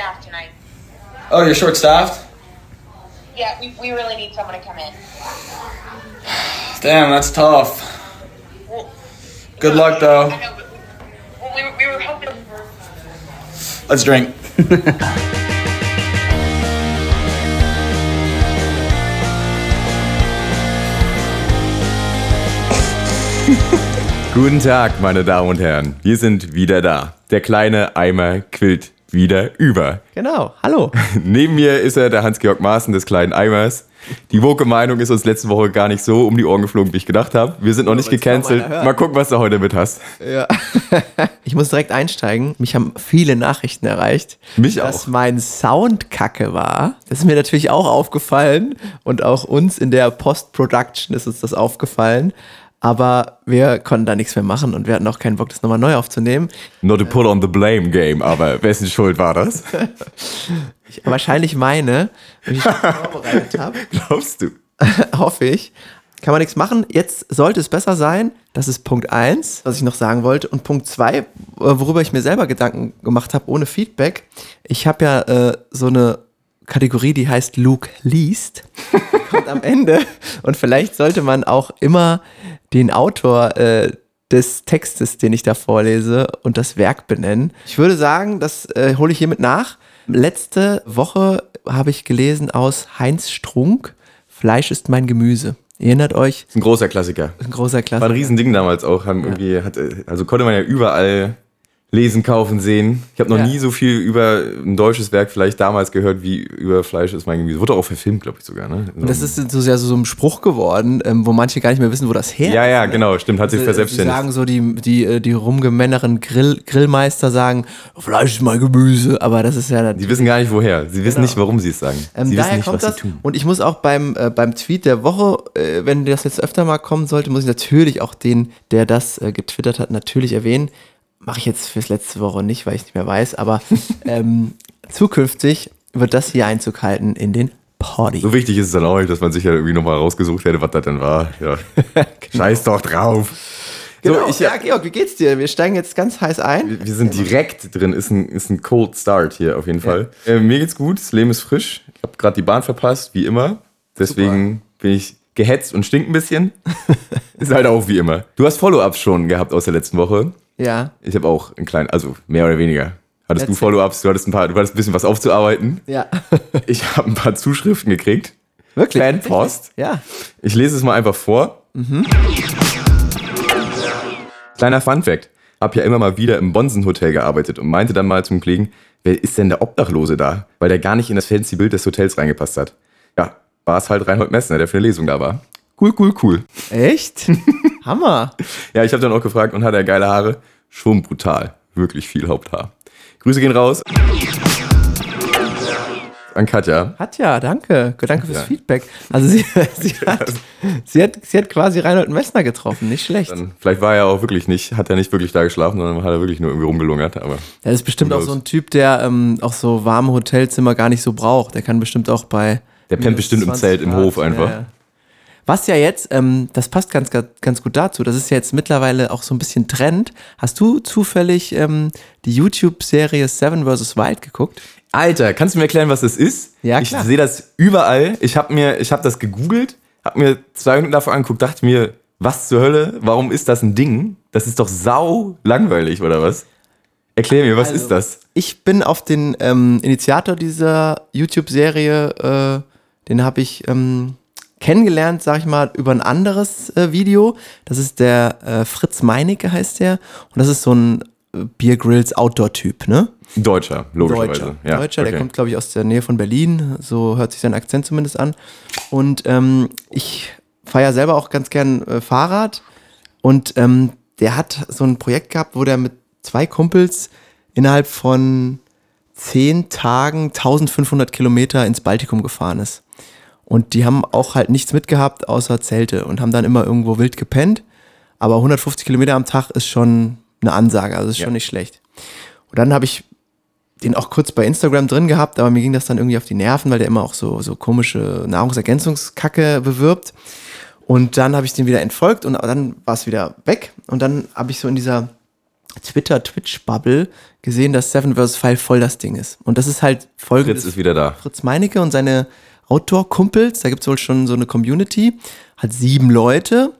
staffed tonight. Oh, you're short staffed? Yeah, we, we really need someone to come in. Damn, that's tough. Well, Good luck, though. I know, but we, well, we, we were hoping. Let's drink. Guten Tag, meine Damen und Herren. Wir sind wieder da. Der kleine Eimer quillt wieder über. Genau, hallo. Neben mir ist er der Hans-Georg Maaßen des kleinen Eimers. Die woke Meinung ist uns letzte Woche gar nicht so um die Ohren geflogen, wie ich gedacht habe. Wir sind noch nicht gecancelt. mal gucken, was du heute mit hast. Ja. ich muss direkt einsteigen. Mich haben viele Nachrichten erreicht, Mich dass auch. mein Sound kacke war. Das ist mir natürlich auch aufgefallen und auch uns in der Post-Production ist uns das aufgefallen. Aber wir konnten da nichts mehr machen und wir hatten auch keinen Bock, das nochmal neu aufzunehmen. Not to put on the blame game, aber wessen Schuld war das? Ich, wahrscheinlich meine, wenn ich das vorbereitet habe. Glaubst du? hoffe ich. Kann man nichts machen. Jetzt sollte es besser sein. Das ist Punkt 1, was ich noch sagen wollte. Und Punkt 2, worüber ich mir selber Gedanken gemacht habe, ohne Feedback. Ich habe ja äh, so eine Kategorie, die heißt Luke liest. Kommt am Ende. Und vielleicht sollte man auch immer den Autor äh, des Textes, den ich da vorlese, und das Werk benennen. Ich würde sagen, das äh, hole ich hiermit nach. Letzte Woche habe ich gelesen aus Heinz Strunk, Fleisch ist mein Gemüse. Erinnert euch, ein großer Klassiker. ein großer War ein Klassiker. Riesending damals auch. Haben irgendwie, hat, also konnte man ja überall lesen, kaufen, sehen. Ich habe noch Ja. nie so viel über ein deutsches Werk vielleicht damals gehört, wie über Fleisch ist mein Gemüse. Wurde auch verfilmt, glaube ich sogar. Ne? Und das ist so, ja so ein Spruch geworden, ähm, wo manche gar nicht mehr wissen, wo das her ja, ist. ja, genau, stimmt, hat sich Sie verselbstständigt. sagen so, die, die, äh, die rumgemänneren Grill, Grillmeister sagen, Fleisch ist mein Gemüse, aber das ist ja Die wissen gar nicht woher. Sie wissen Genau. nicht, warum sie es sagen. Ähm, sie daher wissen nicht, kommt was das. sie tun. Und ich muss auch beim, äh, beim Tweet der Woche, äh, wenn das jetzt öfter mal kommen sollte, muss ich natürlich auch den, der das äh, getwittert hat, natürlich erwähnen. Mache ich jetzt fürs letzte Woche nicht, weil ich nicht mehr weiß, aber ähm, zukünftig wird das hier Einzug halten in den Party. So wichtig ist es dann auch nicht, dass man sich ja irgendwie nochmal rausgesucht hätte, was das denn war. Ja. Scheiß doch drauf. Genau. So, ich, ja, Georg, wie geht's dir? Wir steigen jetzt ganz heiß ein. wir sind direkt drin, ist ein, ist ein Cold Start hier auf jeden Fall. Äh, mir geht's gut, das Leben ist frisch. Ich habe gerade die Bahn verpasst, wie immer. Deswegen bin ich gehetzt und stink ein bisschen. ist halt auch wie immer. Du hast Follow-ups schon gehabt aus der letzten Woche. Ja, Ich habe auch einen kleinen, also mehr oder weniger. Hattest du Erzähl. Follow-ups? Du hattest ein paar, du hattest ein bisschen was aufzuarbeiten. ja. Ich habe ein paar Zuschriften gekriegt. Wirklich? Fanpost. Ja. Ich lese es mal einfach vor. Kleiner Funfact. Hab ja immer mal wieder im Bonsen-Hotel gearbeitet und meinte dann mal zum Kollegen, wer ist denn der Obdachlose da? Weil der gar nicht in das fancy Bild des Hotels reingepasst hat. Ja, war es halt Reinhold Messner, der für eine Lesung da war. Cool, cool, cool. Echt? Hammer. Ja, ich habe dann auch gefragt, und hat er geile Haare? Schon brutal. Wirklich viel Haupthaar. Grüße gehen raus. An Katja. Hat ja, danke. Danke fürs Ja. Feedback. Also sie, sie, hat, sie, hat, sie hat quasi Reinhold Messner getroffen, nicht schlecht. Dann, vielleicht war er auch wirklich nicht, hat er nicht wirklich da geschlafen, sondern hat er wirklich nur irgendwie rumgelungert. Aber Er ist bestimmt auch so ein Typ, der ähm, auch so warme Hotelzimmer gar nicht so braucht. Der kann bestimmt auch bei. Der pennt bestimmt im 20 Zelt im Grad, Hof einfach. Ja, ja. Was ja jetzt, ähm, das passt ganz, ganz, ganz gut dazu. Das ist ja jetzt mittlerweile auch so ein bisschen Trend. Hast du zufällig ähm, die YouTube-Serie Seven vs. Wild geguckt? Alter, kannst du mir erklären, was das ist? Ja, ich klar. sehe das überall. Ich habe mir, ich habe das gegoogelt, habe mir zwei Minuten davon angeguckt, dachte mir, was zur Hölle? Warum ist das ein Ding? Das ist doch sau langweilig oder was? Erklär mir, was Also, ist das? Ich bin auf den ähm, Initiator dieser YouTube-Serie, äh, den habe ich ähm, kennengelernt, sag ich mal, über ein anderes äh, Video. Das ist der äh, Fritz Meinecke heißt der. Und das ist so ein äh, Beer Grills Outdoor-Typ, ne? Deutscher, logischerweise. Deutscher. Ja, Deutscher, okay. der kommt, glaube ich, aus der Nähe von Berlin. So hört sich sein Akzent zumindest an. Und ähm, ich fahre ja selber auch ganz gern äh, Fahrrad. Und ähm, der hat so ein Projekt gehabt, wo der mit zwei Kumpels innerhalb von zehn Tagen 1500 Kilometer ins Baltikum gefahren ist. Und die haben auch halt nichts mitgehabt außer Zelte und haben dann immer irgendwo wild gepennt. Aber 150 Kilometer am Tag ist schon eine Ansage, also ist schon Ja. nicht schlecht. Und dann habe ich den auch kurz bei Instagram drin gehabt, aber mir ging das dann irgendwie auf die Nerven, weil der immer auch so, so komische Nahrungsergänzungskacke bewirbt. Und dann habe ich den wieder entfolgt und dann war es wieder weg. Und dann habe ich so in dieser Twitter, Twitch-Bubble gesehen, dass Seven vs. Wild voll das Ding ist. Und das ist halt folgendes. Fritz ist wieder da. Fritz Meinecke und seine Outdoor-Kumpels, da gibt es wohl schon so eine Community, hat sieben Leute,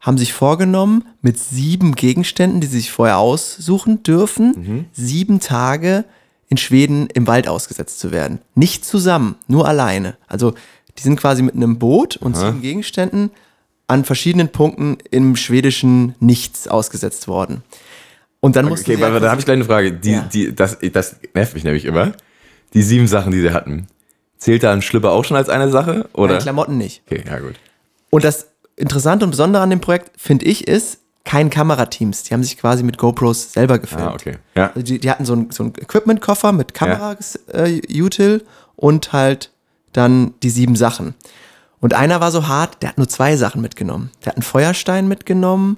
haben sich vorgenommen, mit sieben Gegenständen, die sie sich vorher aussuchen dürfen, sieben Tage in Schweden im Wald ausgesetzt zu werden. Nicht zusammen, nur alleine. Also die sind quasi mit einem Boot und sieben Gegenständen an verschiedenen Punkten im schwedischen Nichts ausgesetzt worden. Und dann mussten Okay, aber halt da habe ich gleich eine Frage. Die, Ja. die, das, das nervt mich nämlich immer. Die sieben Sachen, die sie hatten. Zählt da ein Schlipper auch schon als eine Sache? Oder? Meine Klamotten nicht. Okay, ja gut. Und das Interessante und Besondere an dem Projekt, finde ich, ist, kein Kamerateams. Die haben sich quasi mit GoPros selber gefilmt. Ah, okay. Ja. Also die, die hatten so einen so Equipment-Koffer mit Kamera-Util und halt dann die sieben Sachen. Und einer war so hart, der hat nur zwei Sachen mitgenommen. Der hat einen Feuerstein mitgenommen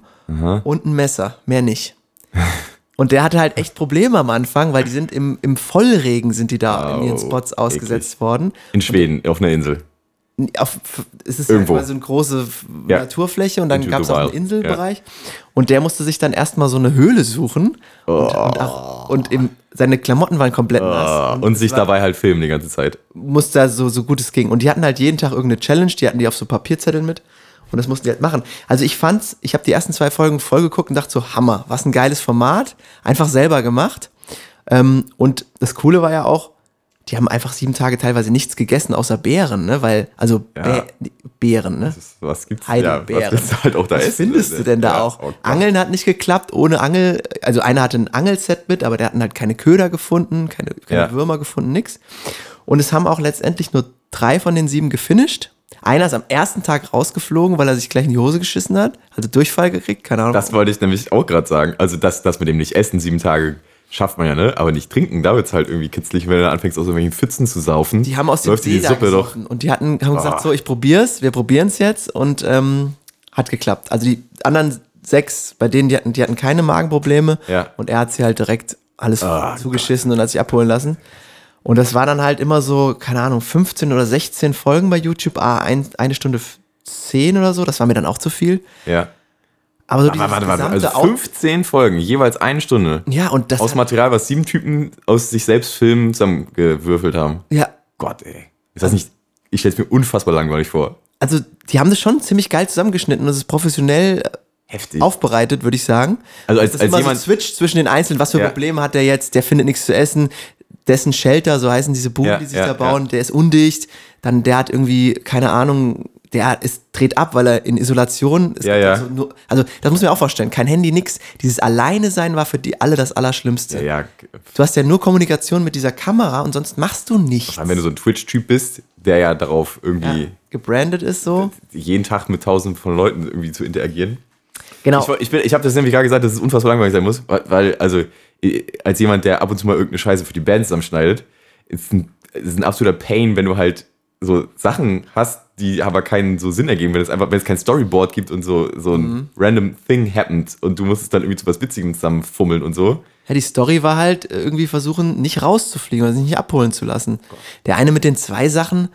und ein Messer, mehr nicht. Und der hatte halt echt Probleme am Anfang, weil die sind im, im Vollregen sind die da in ihren Spots ausgesetzt worden. In Schweden, auf einer Insel. Auf, es ist Irgendwo. ja quasi eine große Ja. Naturfläche und dann gab es auch einen. Inselbereich. Und der musste sich dann erstmal so eine Höhle suchen. Und, und, auch, und im, seine Klamotten waren komplett nass. Ah, und sich war- dabei halt filmen die ganze Zeit. musste da so, so gut es ging. Und die hatten halt jeden Tag irgendeine Challenge, die hatten die auf so Papierzetteln mit. Und das mussten die halt machen. Also ich fand's, ich habe die ersten zwei Folgen voll geguckt und dachte so, Hammer, was ein geiles Format. Einfach selber gemacht. Ähm, und das Coole war ja auch, die haben einfach sieben Tage teilweise nichts gegessen, außer Beeren, ne? Weil, also Ja. Beeren, ne? Das, was gibt's Heidelbeeren. Ja, was du halt auch da Was essen? findest du denn da Ja, auch? oh. Angeln hat nicht geklappt, ohne Angel. Also einer hatte ein Angelset mit, aber der hatten halt keine Köder gefunden, keine, keine Ja. Würmer gefunden, nix. Und es haben auch letztendlich nur drei von den sieben gefinisht. Einer ist am ersten Tag rausgeflogen, weil er sich gleich in die Hose geschissen hat. Also Durchfall gekriegt, keine Ahnung. Das wollte ich nämlich auch gerade sagen. Also das, das mit dem nicht essen, sieben Tage schafft man ja, ne? Aber nicht trinken, da wird's halt irgendwie kitzlig, wenn du anfängst, aus irgendwelchen Pfützen zu saufen. die haben aus dem läuft See die Suppe doch. Und die hatten, haben gesagt, Ah. so, ich probier's, wir probieren's jetzt. Und ähm, hat geklappt. Also die anderen sechs, bei denen, die hatten, die hatten keine Magenprobleme. Ja. Und er hat sie halt direkt alles Ah, zugeschissen und hat sich abholen lassen. Und das war dann halt immer so, keine Ahnung, 15 oder 16 Folgen bei YouTube, ah, ein, eine Stunde f- 10 oder so, das war mir dann auch zu viel. Ja. Aber so Warte, warte, warte. Also Out- 15 Folgen, jeweils eine Stunde. Ja, und das Aus Material, was sieben Typen aus sich selbst Filmen zusammengewürfelt haben. ja, Gott, ey. Ist das nicht. Ich stelle es mir unfassbar langweilig vor. also die haben das schon ziemlich geil zusammengeschnitten und es ist professionell Heftig. aufbereitet, würde ich sagen. Also als- das ist als immer jemand- so switcht zwischen den Einzelnen, was für Ja. Probleme hat der jetzt, der findet nichts zu essen, dessen Shelter, so heißen diese Buden, Ja, die sich ja, da bauen, der ist undicht, dann der hat irgendwie, keine Ahnung, der ist, dreht ab, weil er in Isolation ist. Ja, ja. Also, nur, also das muss man auch vorstellen, kein Handy, nix. Dieses Alleine sein war für die alle das Allerschlimmste. Ja, ja. Du hast ja nur Kommunikation mit dieser Kamera und sonst machst du nichts. Vor allem, wenn du so ein Twitch-Typ bist, der ja darauf irgendwie Gebrandet ist so. jeden Tag mit tausenden von Leuten irgendwie zu interagieren. Genau. Ich, ich, bin- ich habe das nämlich gerade gesagt, dass es unfassbar langweilig sein muss, weil- also, als jemand, der ab und zu mal irgendeine Scheiße für die Band zusammenschneidet, ist ein, ist ein absoluter Pain, wenn du halt so Sachen hast, die aber keinen so Sinn ergeben, wenn es einfach, wenn es kein Storyboard gibt und so, so ein Mhm. random thing happened und du musst es dann irgendwie zu was Witzigem zusammenfummeln und so. Ja, die Story war halt irgendwie versuchen, nicht rauszufliegen oder sich nicht abholen zu lassen. Der eine mit den zwei Sachen,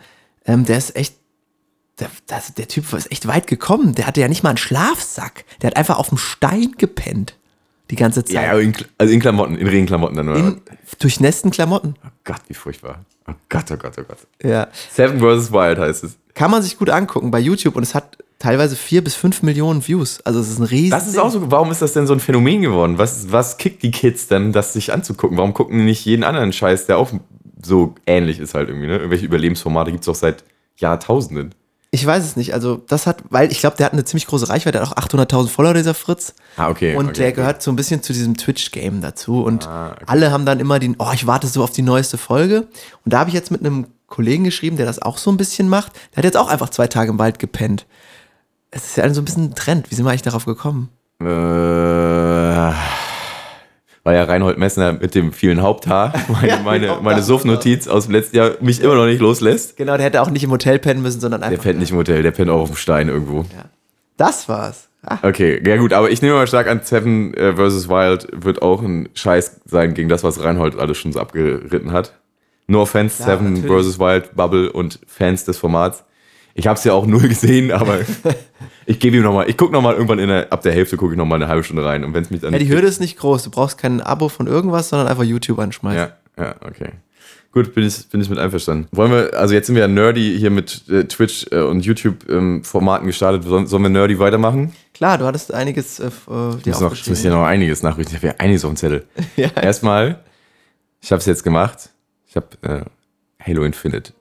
ähm, der ist echt, der, das, der Typ ist echt weit gekommen. Der hatte ja nicht mal einen Schlafsack. Der hat einfach auf dem Stein gepennt. Die ganze Zeit. Ja, in, also in Klamotten, in Regenklamotten dann, oder? In durchnässten Klamotten. oh Gott, wie furchtbar. Oh Gott, oh Gott, oh Gott. Ja. Seven vs. Wild heißt es. Kann man sich gut angucken bei YouTube und es hat teilweise vier bis fünf Millionen Views. Also es ist ein riesen. Das ist auch so, warum ist das denn so ein Phänomen geworden? Was, was kickt die Kids denn, das sich anzugucken? Warum gucken die nicht jeden anderen Scheiß, der auch so ähnlich ist halt irgendwie, ne? Irgendwelche Überlebensformate gibt es auch seit Jahrtausenden. Ich weiß es nicht. Also das hat, weil ich glaube, der hat eine ziemlich große Reichweite, der hat auch 800.000 Follower, dieser Fritz. Ah, okay. Und okay, der gut. gehört so ein bisschen zu diesem Twitch-Game dazu. Und Ah, okay. alle haben dann immer den, oh, ich warte so auf die neueste Folge. Und da habe ich jetzt mit einem Kollegen geschrieben, der das auch so ein bisschen macht. Der hat jetzt auch einfach zwei Tage im Wald gepennt. Es ist ja so ein bisschen ein Trend. Wie sind wir eigentlich darauf gekommen? Äh, weil ja Reinhold Messner mit dem vielen Haupthaar, meine, Ja, meine, genau meine. Suffnotiz aus dem letzten Jahr, mich immer noch nicht loslässt. Genau, der hätte auch nicht im Hotel pennen müssen, sondern Der einfach. pennt nicht im Hotel, der pennt auch auf dem Stein irgendwo. Das war's. Ah, Okay, ja gut, aber ich nehme mal stark an, Seven äh, vs. Wild wird auch ein Scheiß sein gegen das, was Reinhold alles schon so abgeritten hat. No offense, Ja, Seven vs. Wild, Bubble und Fans des Formats. Ich habe es ja auch null gesehen, aber ich gebe ihm nochmal, ich gucke nochmal irgendwann in der, ab der Hälfte gucke ich nochmal eine halbe Stunde rein. Und wenn es mich dann Ja, die Hürde ist nicht groß. Du brauchst kein Abo von irgendwas, sondern einfach YouTube anschmeißen. Ja, ja, okay. Gut, bin ich, bin ich mit einverstanden. Wollen wir, also jetzt sind wir ja nerdy hier mit äh, Twitch äh, und YouTube-Formaten gestartet. Sollen, sollen wir nerdy weitermachen? Klar, du hattest einiges äh, äh, dir Ich muss, noch, ich muss hier noch einiges nachrichten. Ich habe ja einiges auf dem Zettel. Ja. Erstmal, ich habe es jetzt gemacht. Ich habe äh, Halo Infinite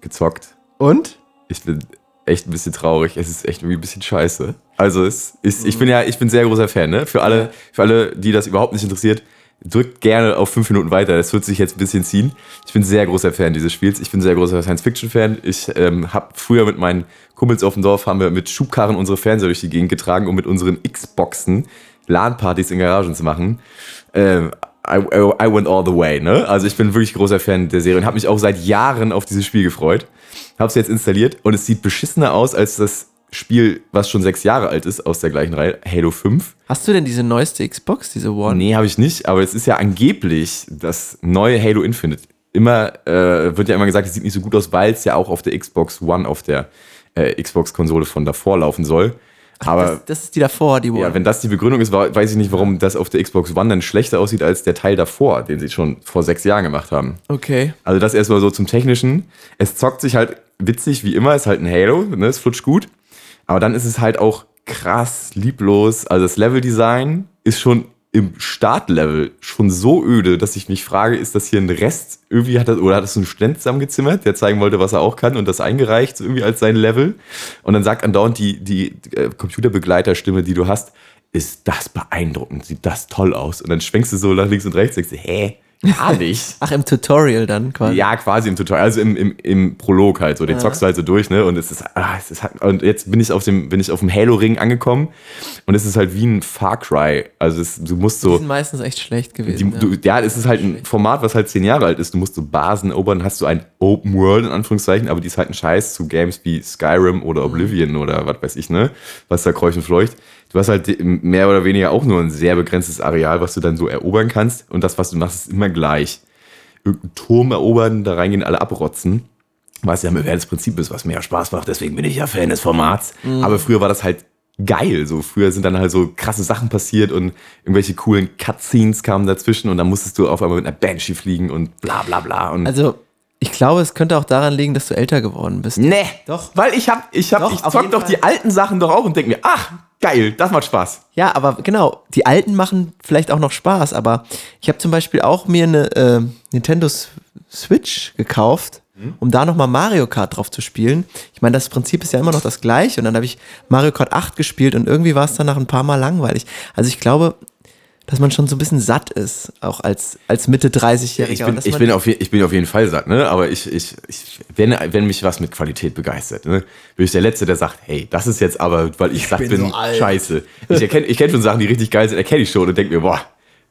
gezockt. Und? Ich bin echt ein bisschen traurig. Es ist echt irgendwie ein bisschen scheiße. Also es ist, ich bin ja, ich bin sehr großer Fan, ne? Für alle, für alle, die das überhaupt nicht interessiert, drückt gerne auf fünf Minuten weiter. Das wird sich jetzt ein bisschen ziehen. Ich bin sehr großer Fan dieses Spiels. Ich bin sehr großer Science-Fiction-Fan. Ich ähm, habe früher mit meinen Kumpels auf dem Dorf haben wir mit Schubkarren unsere Fernseher durch die Gegend getragen, um mit unseren Xboxen LAN-Partys in Garagen zu machen. Ähm, I, I, went all the way, ne? Also ich bin wirklich großer Fan der Serie und habe mich auch seit Jahren auf dieses Spiel gefreut. Habe es jetzt installiert und es sieht beschissener aus als das Spiel, was schon sechs Jahre alt ist, aus der gleichen Reihe, Halo 5. Hast du denn diese neueste Xbox, diese One? Nee, habe ich nicht, aber es ist ja angeblich das neue Halo Infinite. Immer, äh, wird ja immer gesagt, es sieht nicht so gut aus, weil es ja auch auf der Xbox One, auf der äh, Xbox-Konsole von davor laufen soll. Aber das, das ist die davor, die One. ja, wenn das die Begründung ist, weiß ich nicht, warum das auf der Xbox One dann schlechter aussieht als der Teil davor, den sie schon vor sechs Jahren gemacht haben. okay. Also das erstmal so zum Technischen. Es zockt sich halt witzig wie immer, ist halt ein Halo, ne? es flutscht gut. Aber dann ist es halt auch krass lieblos. Also das Leveldesign ist schon im Startlevel schon so öde, dass ich mich frage, ist das hier ein Rest? Irgendwie hat das, oder hat das so ein Student zusammengezimmert, der zeigen wollte, was er auch kann und das eingereicht, so irgendwie als sein Level. Und dann sagt andauernd die, die äh, Computerbegleiterstimme, die du hast, ist das beeindruckend, sieht das toll aus. Und dann schwenkst du so nach links und rechts denkst, dir, hä? Gar nicht. Ach, im Tutorial dann quasi. Ja, quasi im Tutorial, also im, im, im Prolog halt so. Den zockst du halt so durch, ne? Und es ist, ah, es ist halt, und jetzt bin ich auf dem, bin ich auf dem Halo-Ring angekommen und es ist halt wie ein Far Cry. Also es, du musst Die so. sind meistens echt schlecht Die, gewesen. ja. du, ja, es ist halt ein Format, was halt zehn Jahre alt ist. Du musst so Basen erobern, hast du ein Open World in Anführungszeichen, aber die ist halt ein Scheiß zu Games wie Skyrim oder Oblivion oder was weiß ich, ne? Was da kreucht und fleucht. Du hast halt mehr oder weniger auch nur ein sehr begrenztes Areal, was du dann so erobern kannst. Und das, was du machst, ist immer gleich. Irgendeinen Turm erobern, da reingehen, alle abrotzen. Was ja mehr das Prinzip ist, was mehr Spaß macht. Deswegen bin ich ja Fan des Formats. Aber früher war das halt geil. So früher sind dann halt so krasse Sachen passiert und irgendwelche coolen Cutscenes kamen dazwischen und dann musstest du auf einmal mit einer Banshee fliegen und bla bla bla. Und Also, ich glaube, es könnte auch daran liegen, dass du älter geworden bist. nee, Doch. Weil ich hab, ich hab, Doch, ich zock doch Fall. die alten Sachen doch auch und denk mir, ach, geil, das macht Spaß. Ja, aber genau, die alten machen vielleicht auch noch Spaß, aber ich habe zum Beispiel auch mir eine äh, Nintendo Switch gekauft, um da nochmal Mario Kart drauf zu spielen. Ich meine, das Prinzip ist ja immer noch das gleiche und dann habe ich Mario Kart 8 gespielt und irgendwie war es dann nach ein paar Mal langweilig. Also ich glaube, dass man schon so ein bisschen satt ist, auch als, als Mitte 30-Jähriger. Ich bin, ich, bin auf, ich bin auf jeden Fall satt, ne? Aber ich, ich, ich wenn, wenn mich was mit Qualität begeistert, ne, bin ich der Letzte, der sagt, hey, das ist jetzt aber, weil ich, satt bin bin, so scheiße. Ich erkenne ich kenn schon Sachen, die richtig geil sind, erkenne ich schon und denke mir, boah,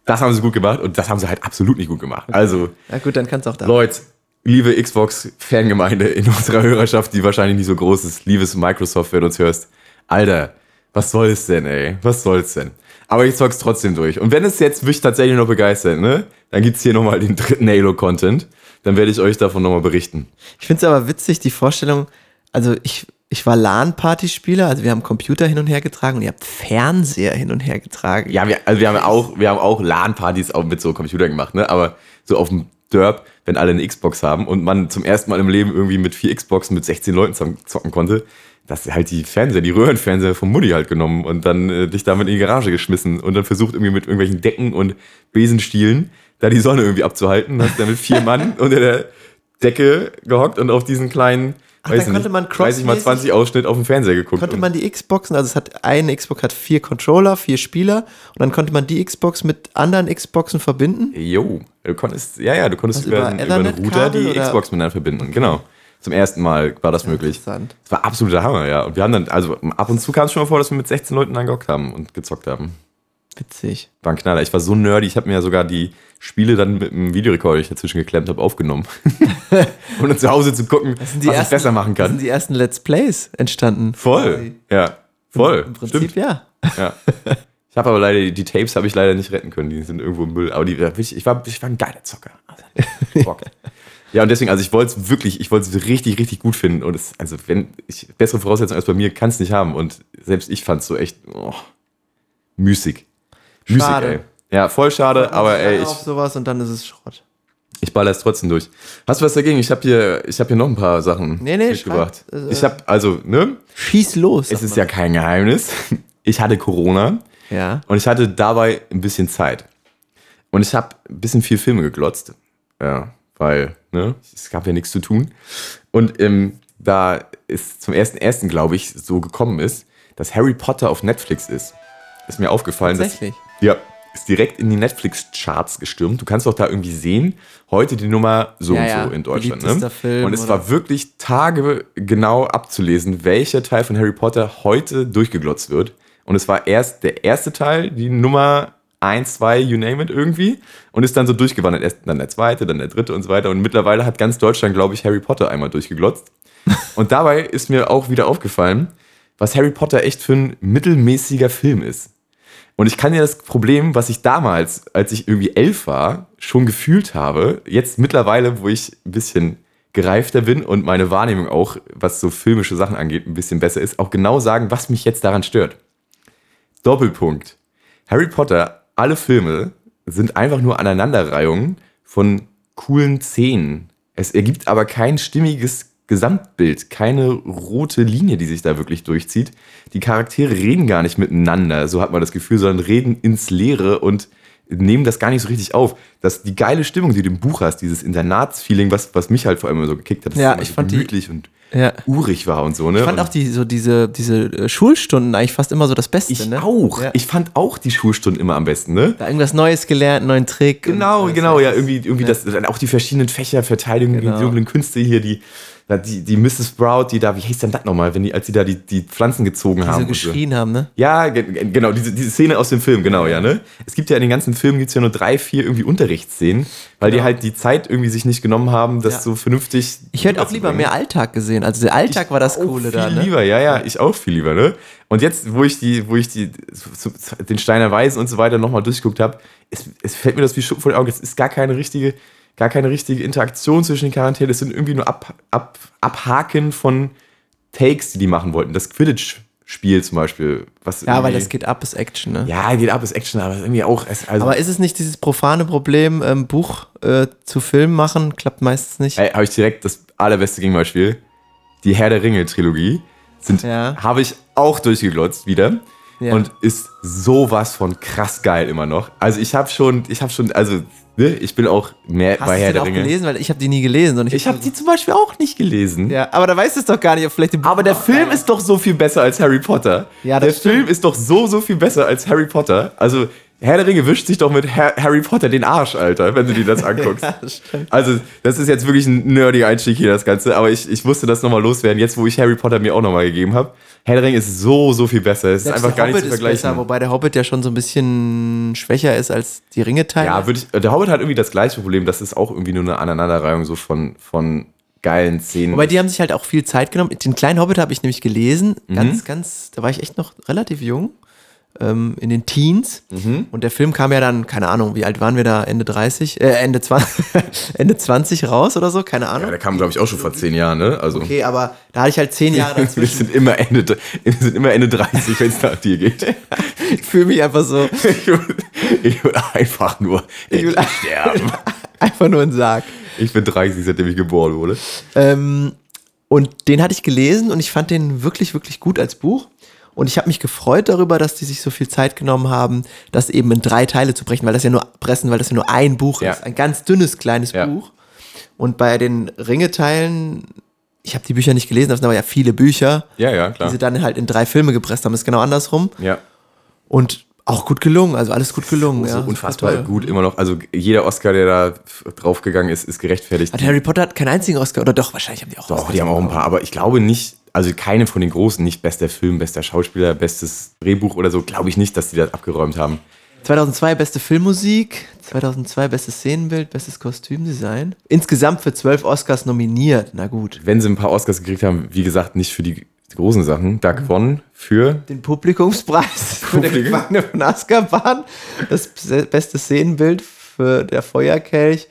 das haben sie gut gemacht und das haben sie halt absolut nicht gut gemacht. Also, ja gut, dann kannst du auch da. Leute, liebe Xbox-Fangemeinde in unserer Hörerschaft, die wahrscheinlich nicht so groß ist, liebes Microsoft, wenn du uns hörst, Alter, was soll's denn, ey? Was soll's denn? Aber ich zock's trotzdem durch. Und wenn es jetzt mich tatsächlich noch begeistert, ne, dann gibt's hier nochmal den dritten Halo-Content. Dann werde ich euch davon nochmal berichten. Ich finde es aber witzig, die Vorstellung, also ich, ich war LAN-Party-Spieler, also wir haben Computer hin und her getragen und ihr habt Fernseher hin und her getragen. Ja, wir, also wir haben auch, wir haben auch LAN-Partys auch mit so Computern gemacht, ne? Aber so auf dem Derb, wenn alle eine Xbox haben und man zum ersten Mal im Leben irgendwie mit vier Xboxen mit 16 Leuten zocken konnte, das halt die Fernseher, die Röhrenfernseher vom Mutti halt genommen und dann äh, dich damit in die Garage geschmissen und dann versucht irgendwie mit irgendwelchen Decken und Besenstielen da die Sonne irgendwie abzuhalten. Hast dann mit vier Mann unter der Decke gehockt und auf diesen kleinen, Ach, weiß nicht, man 30 mal crossmäßig- 20 Ausschnitt auf dem Fernseher geguckt. Konnte man die Xboxen, also es hat eine Xbox hat vier Controller, vier Spieler und dann konnte man die Xbox mit anderen Xboxen verbinden. Jo, du konntest, ja, ja, du konntest Was, über, über einen- über einen Router die? Xbox miteinander verbinden. Genau. Zum ersten Mal war das möglich. Interessant. Das war absoluter Hammer, ja. Und wir haben dann, also ab und zu kam es schon mal vor, dass wir mit 16 Leuten angehockt haben und gezockt haben. Witzig. War ein Knaller. Ich war so nerdy, ich habe mir ja sogar die Spiele dann mit einem Videorekorder, den ich dazwischen geklemmt habe, aufgenommen. um dann zu Hause zu gucken, was sind die ich ersten- besser machen Da sind kann. die ersten Let's Plays entstanden. Voll. Ja, voll. Im Prinzip Stimmt. ja. Ja. Ich habe aber leider, die, die Tapes habe ich leider nicht retten können. Die sind irgendwo im Müll. Aber die, ich, war, ich war ein geiler Zocker. Also. Ja, und deswegen, also ich wollte es wirklich, ich wollte es richtig, richtig gut finden. Und es, also wenn ich bessere Voraussetzungen als bei mir kann es nicht haben. Und selbst ich fand es so echt oh, müßig. Müßig, Schade. ey. Ja, voll schade, aber ey, ich, auf sowas und dann ist es Schrott. ich baller es trotzdem durch. Hast du was dagegen? Ich habe hier, ich habe hier noch ein paar Sachen Nee, nee, mitgebracht. schreib, äh, ich habe, also, ne? Schieß los. Es ist ja kein Geheimnis. Ich hatte Corona. man. Ja. Und ich hatte dabei ein bisschen Zeit. Und ich habe ein bisschen viel Filme geglotzt. Ja, weil, ne, es gab ja nichts zu tun. Und ähm, da ist zum ersten ersten, glaube ich, so gekommen ist, dass Harry Potter auf Netflix ist. Ist mir aufgefallen. Dass, Tatsächlich? ja, ist direkt in die Netflix-Charts gestürmt. Du kannst auch da irgendwie sehen, heute die Nummer so Ja, und ja, so in Deutschland. Ne? Film und es oder- war wirklich Tage genau abzulesen, welcher Teil von Harry Potter heute durchgeglotzt wird. Und es war erst der erste Teil, die Nummer 1, 2, you name it irgendwie. Und ist dann so durchgewandert. Erst dann der zweite, dann der dritte und so weiter. Und mittlerweile hat ganz Deutschland, glaube ich, Harry Potter einmal durchgeglotzt. Und dabei ist mir auch wieder aufgefallen, was Harry Potter echt für ein mittelmäßiger Film ist. Und ich kann ja das Problem, was ich damals, als ich irgendwie elf war, schon gefühlt habe, jetzt mittlerweile, wo ich ein bisschen gereifter bin und meine Wahrnehmung auch, was so filmische Sachen angeht, ein bisschen besser ist, auch genau sagen, was mich jetzt daran stört. Doppelpunkt. Harry Potter, alle Filme sind einfach nur Aneinanderreihungen von coolen Szenen. Es ergibt aber kein stimmiges Gesamtbild, keine rote Linie, die sich da wirklich durchzieht. Die Charaktere reden gar nicht miteinander, so hat man das Gefühl, sondern reden ins Leere und nehmen das gar nicht so richtig auf. Das, die geile Stimmung, die du im Buch hast, dieses Internatsfeeling, was, was mich halt vor allem so gekickt hat, dass Ja, immer ich fand die- gemütlich und Ja. urig war und so. Ne? Ich fand und auch die, so diese, diese äh, Schulstunden eigentlich fast immer so das Beste, ich ne? auch. Ja. Ich fand auch die Schulstunden immer am besten, ne? da irgendwas Neues gelernt, einen neuen Trick. Genau, genau, ja, irgendwie, irgendwie das, dann auch die verschiedenen Fächer, Verteidigung, Genau. die dunklen Künste hier, die, die, die Mrs. Sprout, die da, wie hieß denn das nochmal, wenn die, als die da die, die Pflanzen gezogen Die haben? so und geschrien haben, ne? Ja, ge- ge- genau, diese, diese Szene aus dem Film, genau, ja, ne? Es gibt ja in den ganzen Filmen gibt's ja nur drei, vier irgendwie Unterrichtsszenen, weil die Genau. halt die Zeit irgendwie sich nicht genommen haben, das Ja. so vernünftig. Ich hätte auch lieber mehr Alltag gesehen. Also der Alltag war das Coole viel da, ne? lieber, ja, ja, ich auch viel lieber, ne? Und jetzt, wo ich die, wo ich die, so- so- den Steiner Weisen und so weiter nochmal durchgeguckt habe, es, es fällt mir das wie Schuppen vor den Augen. Es ist gar keine richtige, gar keine richtige Interaktion zwischen den Charakteren. Es sind irgendwie nur ab, ab, Abhaken von Takes, die die machen wollten. Das Quidditch-Spiel zum Beispiel. Was Ja, weil das geht ab, ist Action, ne? Ja, geht ab, ist Action, aber irgendwie auch. Es, also, Aber ist es nicht dieses profane Problem, ähm, Buch äh, zu Film machen? Klappt meistens nicht. Habe ich direkt das allerbeste Gegenbeispiel. Die Herr der Ringe-Trilogie sind, Ja. habe ich auch durchgeglotzt wieder. Ja. Und ist sowas von krass geil immer noch. Also ich habe schon, ich habe schon, also ne, ich bin auch mehr Hast bei du Herr den der auch Ringe. gelesen? Weil ich habe die nie gelesen. Und Ich habe die zum Beispiel auch nicht gelesen. Ja, aber da weißt du es doch gar nicht, ob vielleicht im Buch Aber der auch Film ist doch so viel besser als Harry Potter. Ja, der das stimmt. Film ist doch so, so viel besser als Harry Potter. Also Herr der Ringe wischt sich doch mit Har Harry Potter den Arsch, Alter, wenn du dir das anguckst. Ja. Also, das ist jetzt wirklich ein nerdiger Einstieg hier, das Ganze. Aber ich, ich musste das nochmal loswerden, jetzt wo ich Harry Potter mir auch nochmal gegeben habe. Herr der Ringe ist so, so viel besser. Es ist einfach gar nicht Hobbit zu ist vergleichen. besser, wobei der Hobbit ja schon so ein bisschen schwächer ist als die Ringe-Teile. ja, würde ich, der Hobbit hat irgendwie das gleiche Problem. Das ist auch irgendwie nur eine Aneinanderreihung so von, von geilen Szenen. Wobei die haben sich halt auch viel Zeit genommen. Den kleinen Hobbit habe ich nämlich gelesen. Mhm. Ganz, ganz, da war ich echt noch relativ jung. Ähm, in den Teens. Mhm. Und der Film kam ja dann, keine Ahnung, wie alt waren wir da? Ende 30? Äh, Ende 20, Ende 20 raus oder so? Keine Ahnung. ja, der kam, glaube ich, auch schon vor zehn Jahren, ne? Also. Okay, aber da hatte ich halt zehn Jahre Wir dazwischen. sind immer Ende, wir sind immer Ende 30, wenn es nach dir geht. Ich fühle mich einfach so, Ich will, ich will einfach nur Ich will- sterben. einfach nur ein Sarg. Ich bin 30, seitdem ich geboren wurde. Ähm, und den hatte ich gelesen und ich fand den wirklich, wirklich gut als Buch. Und ich habe mich gefreut darüber, dass die sich so viel Zeit genommen haben, das eben in drei Teile zu brechen, weil das ja nur pressen, weil das ja nur ein Buch Ja. ist, ein ganz dünnes kleines Ja. Buch. Und bei den Ringeteilen, ich habe die Bücher nicht gelesen, das sind aber ja viele Bücher, Ja, ja, die klar. sie dann halt in drei Filme gepresst haben. Das ist genau andersrum. Ja. Und auch gut gelungen, also alles gut gelungen. So ja, unfassbar gut immer noch. Also jeder Oscar, der da draufgegangen ist, ist gerechtfertigt. Hat Harry Potter hat keinen einzigen Oscar, oder doch, wahrscheinlich haben die auch Doch, Oscars die haben auch ein paar, aber ich glaube nicht, also keine von den großen, nicht bester Film, bester Schauspieler, bestes Drehbuch oder so, glaube ich nicht, dass die das abgeräumt haben. 2002 beste Filmmusik, 2002 bestes Szenenbild, bestes Kostümdesign. Insgesamt für zwölf Oscars nominiert. Na gut. Wenn sie ein paar Oscars gekriegt haben, wie gesagt, nicht für die großen Sachen, da gewonnen für Den Publikumspreis für den? Gefangene von Azkaban, das beste Szenenbild für der Feuerkelch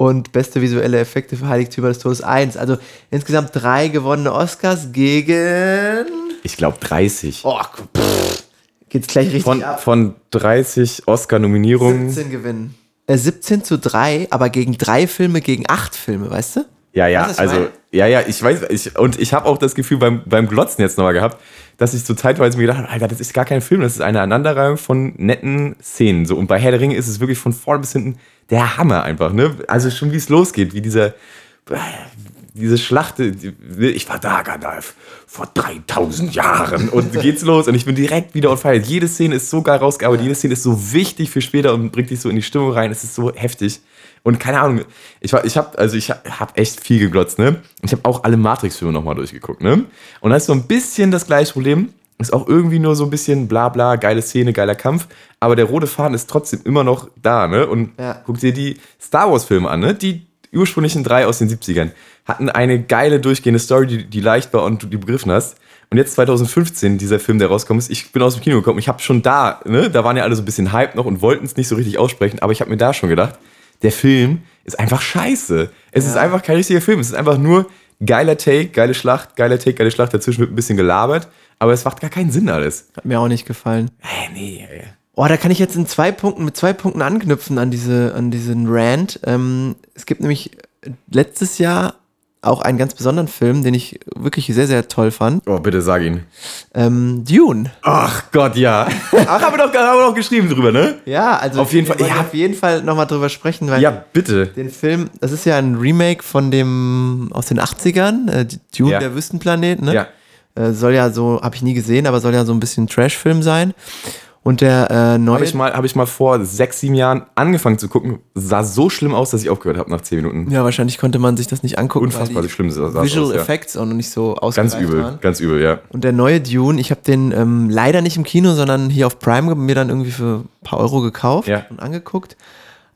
und beste visuelle Effekte für Heiligtümer des Todes 1. Also insgesamt drei gewonnene Oscars gegen. Ich glaube 30. Oh, pff, geht's gleich richtig Von, ab. von 30 Oscar-Nominierungen. 17 gewinnen. Äh, 17 zu 3, aber gegen drei Filme, gegen acht Filme, weißt du? Ja, ja, also, meine? ja, ja, ich weiß, ich, und ich habe auch das Gefühl beim, beim Glotzen jetzt nochmal gehabt, dass ich so zeitweise mir gedacht habe, Alter, das ist gar kein Film, das ist eine Aneinanderreihung von netten Szenen. So, und bei Herr der Ringe ist es wirklich von vorn bis hinten der Hammer einfach, ne? Also schon wie es losgeht, wie dieser, diese Schlacht, ich war da, Gandalf, vor 3000 Jahren und geht's los und ich bin direkt wieder on fire. Jede Szene ist so geil rausgearbeitet, jede Szene ist so wichtig für später und bringt dich so in die Stimmung rein, es ist so heftig. Und keine Ahnung, ich war, ich habe, also ich habe echt viel geglotzt, ne? Und ich habe auch alle Matrix-Filme nochmal durchgeguckt, ne? Und da ist so ein bisschen das gleiche Problem. Ist auch irgendwie nur so ein bisschen bla bla, geile Szene, geiler Kampf. Aber der rote Faden ist trotzdem immer noch da, ne? Und Ja. guck dir die Star Wars-Filme an, ne? Die ursprünglichen drei aus den 70ern hatten eine geile durchgehende Story, die, die leicht war und du die begriffen hast. Und jetzt 2015, dieser Film, der rauskommt, ist, ich bin aus dem Kino gekommen, ich habe schon da, ne, da waren ja alle so ein bisschen hyped noch und wollten es nicht so richtig aussprechen, aber ich habe mir da schon gedacht, der Film ist einfach scheiße. Es ist einfach kein richtiger Film, es ist einfach nur geiler Take, geile Schlacht, geiler Take, geile Schlacht, dazwischen wird ein bisschen gelabert, aber es macht gar keinen Sinn alles. Hat mir auch nicht gefallen. Äh, nee, ey. Oh, da kann ich jetzt in zwei Punkten, mit zwei Punkten anknüpfen an, diese, an diesen Rant. Ähm, es gibt nämlich letztes Jahr auch einen ganz besonderen Film, den ich wirklich sehr, sehr toll fand. Oh, bitte sag ihn. Ähm, Dune. Ach Gott, ja. Ach, haben wir doch, haben wir doch geschrieben drüber, ne? Ja, also Auf jeden Fall, ja. auf jeden Fall nochmal drüber sprechen, weil Ja, bitte. den Film, das ist ja ein Remake von dem aus den 80ern, äh, Dune, Ja. der Wüstenplanet, ne? Ja. Äh, soll ja so, habe ich nie gesehen, aber soll ja so ein bisschen Trash-Film sein. Und der äh, neue. Habe ich, mal, hab ich mal vor sechs, sieben Jahren angefangen zu gucken. Sah so schlimm aus, dass ich aufgehört habe nach zehn Minuten. ja, wahrscheinlich konnte man sich das nicht angucken. Unfassbar schlimm sah Visual aus, ja. Effects auch noch nicht so Ganz ausgereift übel, waren. ganz übel, ja. Und der neue Dune, ich habe den ähm, leider nicht im Kino, sondern hier auf Prime mir dann irgendwie für ein paar Euro gekauft Ja. und angeguckt.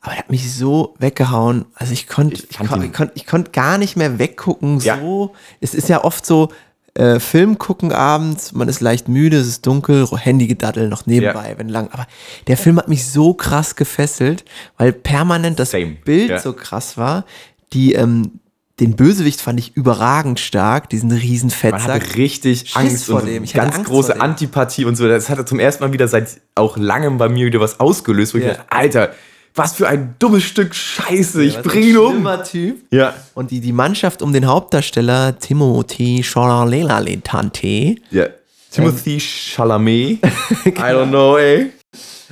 Aber er hat mich so weggehauen. Also ich konnte Ich ich kon, ich konnt, ich konnt gar nicht mehr weggucken. Ja. So, es ist ja oft so, äh, Film gucken abends, man ist leicht müde, es ist dunkel, Handy gedaddel noch nebenbei, Ja. wenn lang. Aber der Film hat mich so krass gefesselt, weil permanent das Same. Bild Ja. so krass war. Die, ähm, den Bösewicht fand ich überragend stark, diesen riesen Man Fettsack. hatte richtig Schiss Angst vor und dem. Ich ganz Angst große. Antipathie und so. Das hatte zum ersten Mal wieder seit auch langem bei mir wieder was ausgelöst, wo ich Ja. dachte, Alter, was für ein dummes Stück Scheiße, ich Was ein bring ihn um. Typ. Ja. Und die, die Mannschaft um den Hauptdarsteller Timothy Chalalalelalitante ja. Timothy Chalamet. I don't know, ey.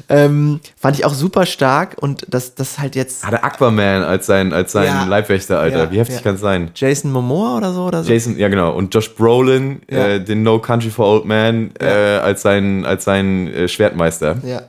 ähm, fand ich auch super stark und das, das halt jetzt Hatte Aquaman als sein, als sein Ja. Leibwächter, Alter. Ja, Wie heftig ja. kann es sein? Jason Momoa oder so oder so. Jason, ja genau. Und Josh Brolin, Ja. äh, den No Country for Old Man, äh, als sein, als sein äh, Schwertmeister. Ja.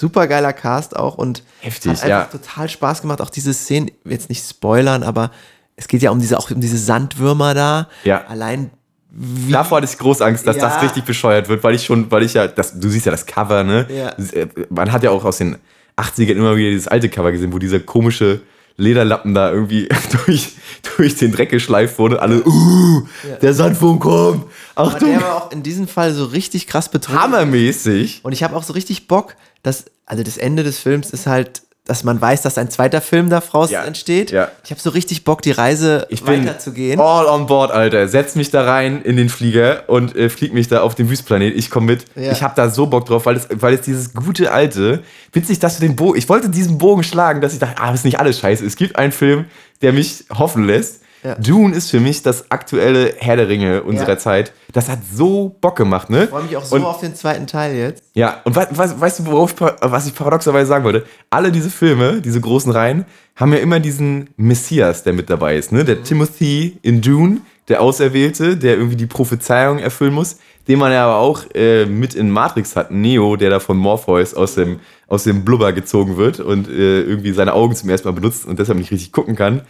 Super geiler Cast auch und Heftig, hat einfach ja. total Spaß gemacht. Auch diese Szenen, jetzt nicht spoilern, aber es geht ja um diese, auch um diese Sandwürmer da. Ja. Allein wie. Davor hatte ich groß Angst, dass Ja. das richtig bescheuert wird, weil ich schon, weil ich ja, das, du siehst ja das Cover, ne? Ja. Äh, Man hat ja auch aus den 80ern immer wieder dieses alte Cover gesehen, wo dieser komische Lederlappen da irgendwie durch, durch den Dreck geschleift wurde. Alle, uh, der Sandwurm kommt. aber Achtung, der war auch in diesem Fall so richtig krass betont. hammermäßig. Und ich habe auch so richtig Bock, dass, also das Ende des Films ist halt, dass man weiß, dass ein zweiter Film daraus Ja, entsteht. ja. Ich habe so richtig Bock, die Reise Ich bin weiterzugehen. all on board, Alter. Setz mich da rein in den Flieger und äh, flieg mich da auf den Wüstplanet. Ich komme mit. Ja. Ich habe da so Bock drauf, weil es, weil es dieses gute alte, witzig, dass du den Bogen, ich wollte diesen Bogen schlagen, dass ich dachte, ah, das ist nicht alles scheiße. Es gibt einen Film, der mich hoffen lässt. Ja. Dune ist für mich das aktuelle Herr der Ringe unserer Ja. Zeit. Das hat so Bock gemacht, ne? Ich freue mich auch so und, auf den zweiten Teil jetzt. ja, und was, was, weißt du, worauf, was ich paradoxerweise sagen wollte? Alle diese Filme, diese großen Reihen, haben ja immer diesen Messias, der mit dabei ist. Ne? Der Timothy in Dune, der Auserwählte, der irgendwie die Prophezeiung erfüllen muss, den man ja aber auch äh, mit in Matrix hat. Neo, der da von Morpheus aus dem, aus dem Blubber gezogen wird und äh, irgendwie seine Augen zum ersten Mal benutzt und deshalb nicht richtig gucken kann.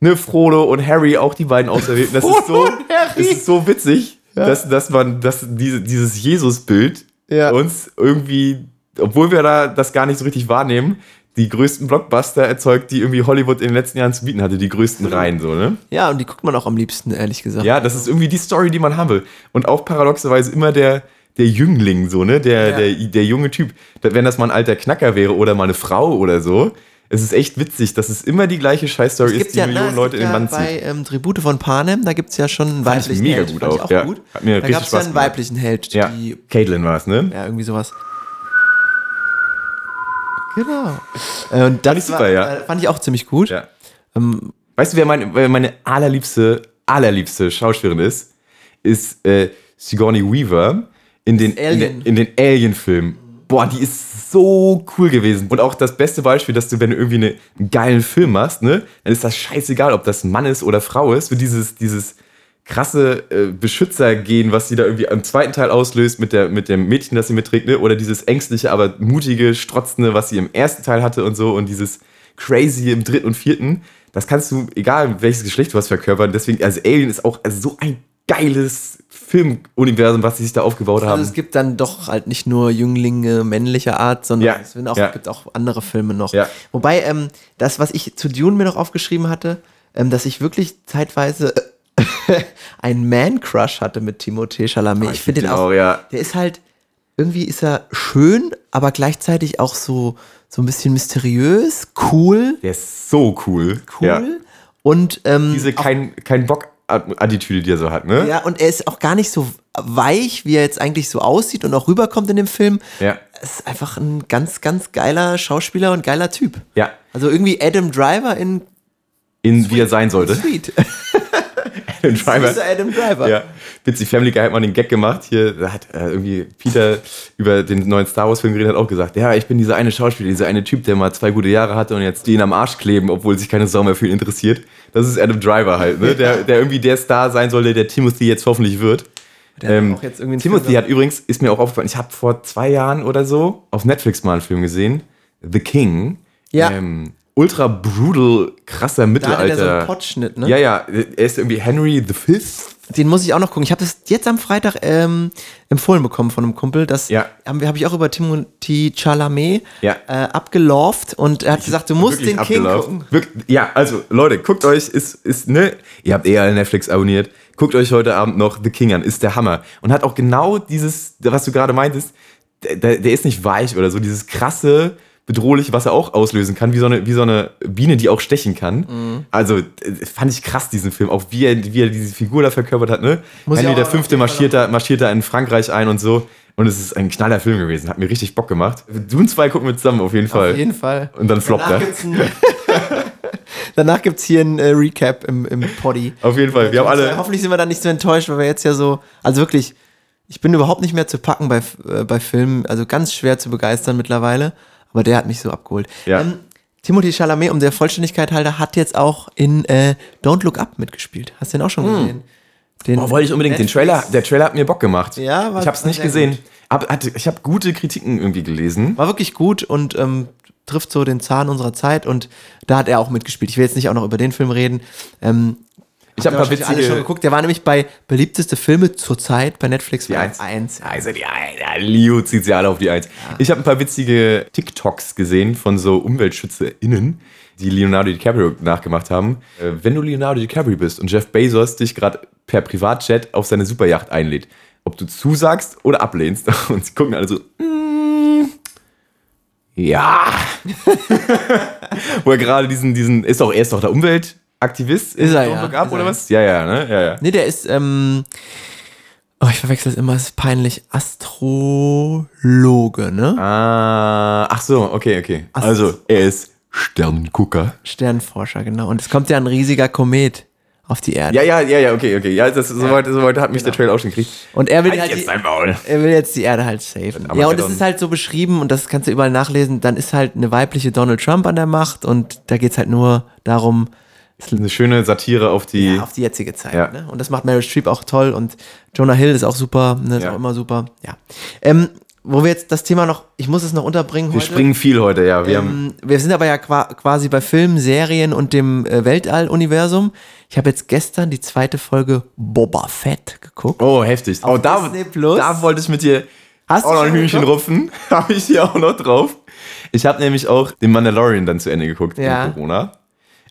Ne, Frodo und Harry, auch die beiden Auserwählten. Das ist so, das ist so witzig, dass, dass man, dass diese, dieses Jesus-Bild Ja. uns irgendwie, obwohl wir da das gar nicht so richtig wahrnehmen, die größten Blockbuster erzeugt, die irgendwie Hollywood in den letzten Jahren zu bieten hatte, die größten Reihen so, ne? Ja, und die guckt man auch am liebsten, ehrlich gesagt. Ja, das ist irgendwie die Story, die man haben will. Und auch paradoxerweise immer der, der Jüngling, so, ne? Der, Ja. der, der junge Typ. Wenn das mal ein alter Knacker wäre oder mal eine Frau oder so, Es ist echt witzig, dass es immer die gleiche Scheißstory ist, die ja, Millionen na, Leute in den ja Bann zieht. bei ähm, Tribute von Panem, da gibt es ja schon einen Fand ich weiblichen mega Held. gut Fand ich auch, auch ja. gut. Hat mir da gab es ja einen weiblichen Held, Ja, die Caitlin war es, ne? Ja, irgendwie sowas. Genau. Äh, Und das ich super, war, ja. äh, fand ich auch ziemlich gut. Ja. Ähm, Weißt du, wer meine, wer meine allerliebste, allerliebste Schauspielerin ist? Ist äh, Sigourney Weaver in den, in, den- in den Alien-Filmen. Boah, die ist so cool gewesen. Und auch das beste Beispiel, dass du, wenn du irgendwie eine, einen geilen Film machst, ne, dann ist das scheißegal, ob das Mann ist oder Frau ist. So dieses, dieses krasse äh, Beschützergehen, was sie da irgendwie am zweiten Teil auslöst mit, der, mit dem Mädchen, das sie mitträgt, ne? oder dieses ängstliche, aber mutige, strotzende, was sie im ersten Teil hatte und so und dieses crazy im dritten und vierten. Das kannst du, egal welches Geschlecht du hast, verkörpern. Deswegen, also Alien ist auch so ein geiles Filmuniversum, was sie sich da aufgebaut haben. also es gibt dann doch halt nicht nur Jünglinge männlicher Art, sondern Ja, es sind auch, ja. gibt auch andere Filme noch. Ja. Wobei, ähm, das, was ich zu Dune mir noch aufgeschrieben hatte, ähm, dass ich wirklich zeitweise einen Man-Crush hatte mit Timothée Chalamet. Ah, ich finde den find auch, auch, ja. der ist halt, irgendwie ist er schön, aber gleichzeitig auch so, so ein bisschen mysteriös, cool, Der ist so cool. cool. Ja. Und ähm, Diese kein, kein Bock-Attitüde, die er so hat, ne? Ja, und er ist auch gar nicht so weich, wie er jetzt eigentlich so aussieht und auch rüberkommt in dem Film. Ja. Es ist einfach ein ganz, ganz geiler Schauspieler und geiler Typ. Ja. Also irgendwie Adam Driver in In, wie er sein sollte. Sweet. Adam Driver. Süßer Adam Driver. Ja, witzig, Family Guy hat mal den Gag gemacht. Hier da hat äh, irgendwie Peter über den neuen Star Wars Film geredet, hat auch gesagt, ja, ich bin dieser eine Schauspieler, dieser eine Typ, der mal zwei gute Jahre hatte und jetzt den am Arsch kleben, obwohl sich keine Sau mehr für ihn interessiert. Das ist Adam Driver halt, ne? Der, der irgendwie der Star sein soll, der der Timothy jetzt hoffentlich wird. Der hat Ähm, auch jetzt irgendwie einen Timothy hat übrigens, ist mir auch aufgefallen, ich habe vor zwei Jahren oder so auf Netflix mal einen Film gesehen, The King. Ja. Ähm, ultra brutal, krasser Da hatte der so Mittelalter. einen Potschnitt, ne? Ja, ja, er ist irgendwie Henry V. Den muss ich auch noch gucken. Ich habe das jetzt am Freitag ähm, empfohlen bekommen von einem Kumpel. Das Ja. habe ich auch über Timothy Chalamet Ja. äh, abgelauft und er hat gesagt, du musst den King gucken. Wirklich, ja, also Leute, guckt euch, ist, ist, ne, ihr habt eh alle Netflix abonniert, guckt euch heute Abend noch The King an, ist der Hammer. Und hat auch genau dieses, was du gerade meintest, der, der der ist nicht weich oder so, dieses krasse, bedrohliche, was er auch auslösen kann, wie so eine, wie so eine Biene, die auch stechen kann. Mhm. Also, äh, fand ich krass, diesen Film, auch wie er, wie er diese Figur da verkörpert hat, ne? Muss Henry der Fünfte marschiert da, marschiert da in Frankreich ein und so. Und es ist ein knaller Film gewesen, hat mir richtig Bock gemacht. Dune 2 gucken wir zusammen auf jeden Fall. Auf jeden Fall. Und dann floppt er. Danach gibt es hier ein äh, Recap im, im Poddy. Auf jeden Fall. Wir haben alle. Hoffentlich sind wir da nicht so enttäuscht, weil wir jetzt ja so. Also wirklich, ich bin überhaupt nicht mehr zu packen bei, äh, bei Filmen. Also ganz schwer zu begeistern mittlerweile. Aber der hat mich so abgeholt. Ja. Ähm, Timothy Chalamet, um der Vollständigkeit halber, hat jetzt auch in äh, Don't Look Up mitgespielt. Hast du den auch schon gesehen? Den Oh, wollte ich unbedingt. Den Trailer, der Trailer hat mir Bock gemacht. Ja, war- Ich habe es nicht gesehen. gut. Aber hatte, ich habe gute Kritiken irgendwie gelesen. War wirklich gut und ähm, trifft so den Zahn unserer Zeit und da hat er auch mitgespielt. Ich will jetzt nicht auch noch über den Film reden. Ähm, Ich habe ein paar wahrscheinlich alle schon witzige. geguckt. Der war nämlich bei beliebteste Filme zurzeit bei Netflix. Die war Eins. Eins. Also die Eins. Ja, Leo zieht sie alle auf die Eins. Ich habe ein paar witzige TikToks gesehen von so UmweltschützerInnen, die Leonardo DiCaprio nachgemacht haben. Äh, Wenn du Leonardo DiCaprio bist und Jeff Bezos dich gerade per Privatjet auf seine Superjacht einlädt, ob du zusagst oder ablehnst. Und sie gucken alle so, mm, ja. Wo er gerade diesen, diesen, ist doch, er ist doch der Umweltaktivist. Ist er, ja. Up oder er. was? Ja, ja, ne? Ja, ja. Nee, der ist, ähm, oh, ich verwechsel es immer, es ist peinlich. Astrologe, ne? Ah, ach so, okay, okay. Ach, Also, er ist Sterngucker. Sternforscher, genau. Und es kommt ja ein riesiger Komet auf die Erde. Ja, ja, ja, ja, okay, okay. Ja, das, soweit, soweit hat mich der Trailer auch schon gekriegt. Und er will Halt halt jetzt die, er will jetzt die Erde halt safen. Ja, und es ist halt so beschrieben, und das kannst du überall nachlesen, dann ist halt eine weibliche Donald Trump an der Macht und da geht es halt nur darum, Eine schöne Satire auf die. ja, auf die jetzige Zeit. Ja. Ne? Und das macht Meryl Streep auch toll und Jonah Hill ist auch super, ne, ist Ja. auch immer super. Ja. Ähm, wo wir jetzt das Thema noch, ich muss es noch unterbringen wir heute. springen viel heute, ja. Wir Ähm, wir sind aber ja qua quasi bei Filmen, Serien und dem äh, Weltall-Universum. Ich habe jetzt gestern die zweite Folge Boba Fett geguckt. oh, heftig. Oh, da, da wollte ich mit dir Hast du auch noch ein Hühnchen geguckt? rupfen. Habe ich hier auch noch drauf. Ich habe nämlich auch den Mandalorian dann zu Ende geguckt Ja. in Corona.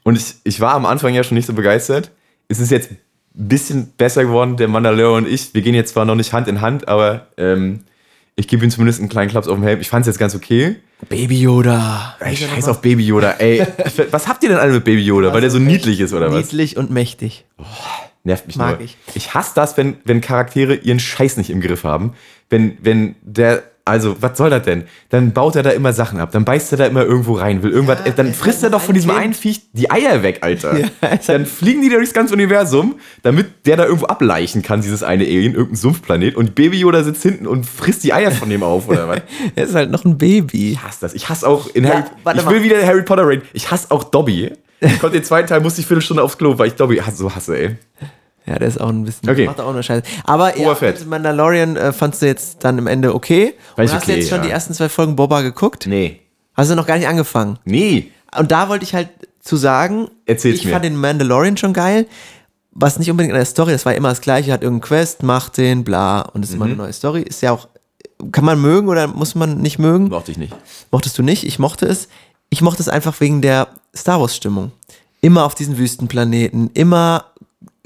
Und ich, ich war am Anfang ja schon nicht so begeistert. Es ist jetzt ein bisschen besser geworden, der Mandalorian und ich. Wir gehen jetzt zwar noch nicht Hand in Hand, aber ähm, Ich gebe ihm zumindest einen kleinen Klaps auf den Helm. Ich fand es jetzt ganz okay. Baby Yoda. Ey, scheiß auf Baby Yoda, ey. Was habt ihr denn alle mit Baby Yoda? Weil der so niedlich ist, oder was? Niedlich und mächtig. Nervt mich Mag nur. ich. Ich hasse das, wenn, wenn Charaktere ihren Scheiß nicht im Griff haben. Wenn, wenn der, also, was soll das denn? Dann baut er da immer Sachen ab, dann beißt er da immer irgendwo rein, will irgendwas, Ja, dann frisst er doch von diesem einen Viech die Eier weg, Alter. Ja, ist dann fliegen die da durchs ganze Universum, damit der da irgendwo ableichen kann, dieses eine Alien, irgendein Sumpfplanet, und Baby Yoda sitzt hinten und frisst die Eier von dem auf, oder was? Er ist halt noch ein Baby. Ich hasse das. Ich hasse auch in Harry, warte ich mal. will wieder Harry Potter reden. Ich hasse auch Dobby. Ich konnte den zweiten Teil, musste ich Viertelstunde aufs Klo, weil ich Dobby so hasse, ey. Ja, der ist auch ein bisschen, Okay. macht auch eine Scheiße. Aber ja, Oberfett. Mandalorian äh, fandst du jetzt dann im Ende okay? War Und hast du okay, jetzt schon ja. die ersten zwei Folgen Boba geguckt? Nee. Hast du noch gar nicht angefangen? Nee. Und da wollte ich halt zu sagen, Erzähl's ich mir. fand den Mandalorian schon geil. Was nicht unbedingt an der Story, das war immer das gleiche, hat irgendeinen Quest, macht den, bla, und es ist immer Mhm. eine neue Story. Ist ja auch, kann man mögen oder muss man nicht mögen? Mochte ich nicht. Mochtest du nicht? Ich mochte es. Ich mochte es einfach wegen der Star Wars-Stimmung. Immer auf diesen Wüstenplaneten, immer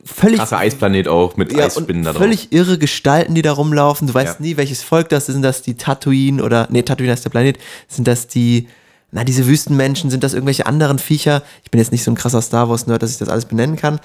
völlig Krasser Eisplanet auch mit ja, Eisspinnen da drauf. völlig irre Gestalten, die da rumlaufen. Du weißt Ja. nie, welches Volk das ist. Sind das die Tatooine oder, nee, Tatooine ist der Planet. Sind das die, na, diese Wüstenmenschen? Sind das irgendwelche anderen Viecher? Ich bin jetzt nicht so ein krasser Star Wars-Nerd, dass ich das alles benennen kann.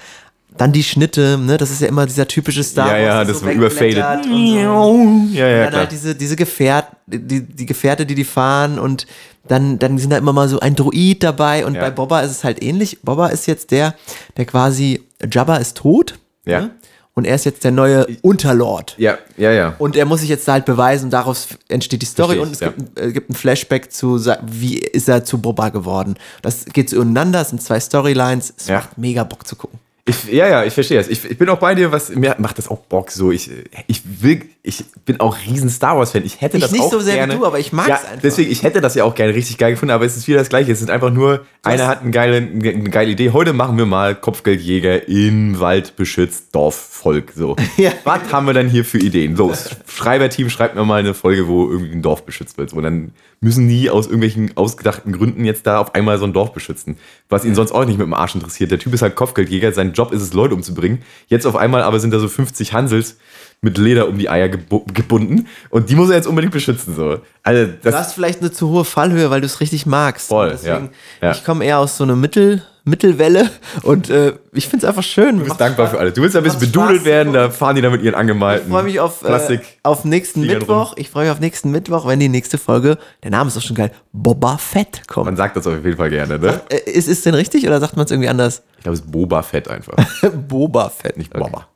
Dann die Schnitte, ne, das ist ja immer dieser typische Star Ja, Wars. ja, der das so und so. Ja, ja, dann klar. halt diese, diese Gefährt, die, die Gefährte, die die fahren und dann, dann sind da immer mal so ein Druid dabei und Ja. bei Boba ist es halt ähnlich. Boba ist jetzt der, der quasi, Jabba ist tot. Ja. Ne? Und er ist jetzt der neue Unterlord. Ja, ja, ja. Und er muss sich jetzt halt beweisen daraus entsteht die Story und es ja. gibt, ein, äh, gibt ein Flashback zu, wie ist er zu Boba geworden. Das geht so ineinander, es sind zwei Storylines, es Ja. macht mega Bock zu gucken. Ich, ja, ja, ich verstehe das. Ich, ich bin auch bei dir, was mir macht das auch Bock so. Ich, ich will, ich bin auch riesen Star Wars Fan. Ich hätte Ich das nicht auch so sehr wie gerne. du, aber ich mag's ja, einfach. Deswegen, ich hätte das ja auch gerne richtig geil gefunden, aber es ist wieder das Gleiche. Es sind einfach nur, einer hat eine geile, eine geile Idee. Heute machen wir mal Kopfgeldjäger im Wald beschützt Dorfvolk. So. Ja. Was haben wir denn hier für Ideen? Los, Schreiberteam, schreibt mir mal eine Folge, wo irgendwie ein Dorf beschützt wird. So, dann müssen die aus irgendwelchen ausgedachten Gründen jetzt da auf einmal so ein Dorf beschützen. Was ihn sonst auch nicht mit dem Arsch interessiert. Der Typ ist halt Kopfgeldjäger, sein Job ist es, Leute umzubringen. Jetzt auf einmal aber sind da so 50 Hansels mit Leder um die Eier gebu gebunden und die muss er jetzt unbedingt beschützen. So. Also, Du das, hast vielleicht eine zu hohe Fallhöhe, weil du es richtig magst. Voll, deswegen, ja. Ja. Ich komme eher aus so einer Mittel, Mittelwelle und äh, ich finde es einfach schön. du bist dankbar für alles. Du willst ein bisschen Macht bedudelt Spaß. werden, da fahren die da mit ihren angemalten Ich freue mich auf, Plastik. äh, auf nächsten Fliegern Mittwoch. Ich freue mich auf nächsten Mittwoch, wenn die nächste Folge, der Name ist doch schon geil, Boba Fett kommt. Man sagt das auf jeden Fall gerne, ne? Äh, ist es denn richtig oder sagt man es irgendwie anders? Ich glaube, es ist Boba Fett einfach. Boba Fett. Nicht Boba.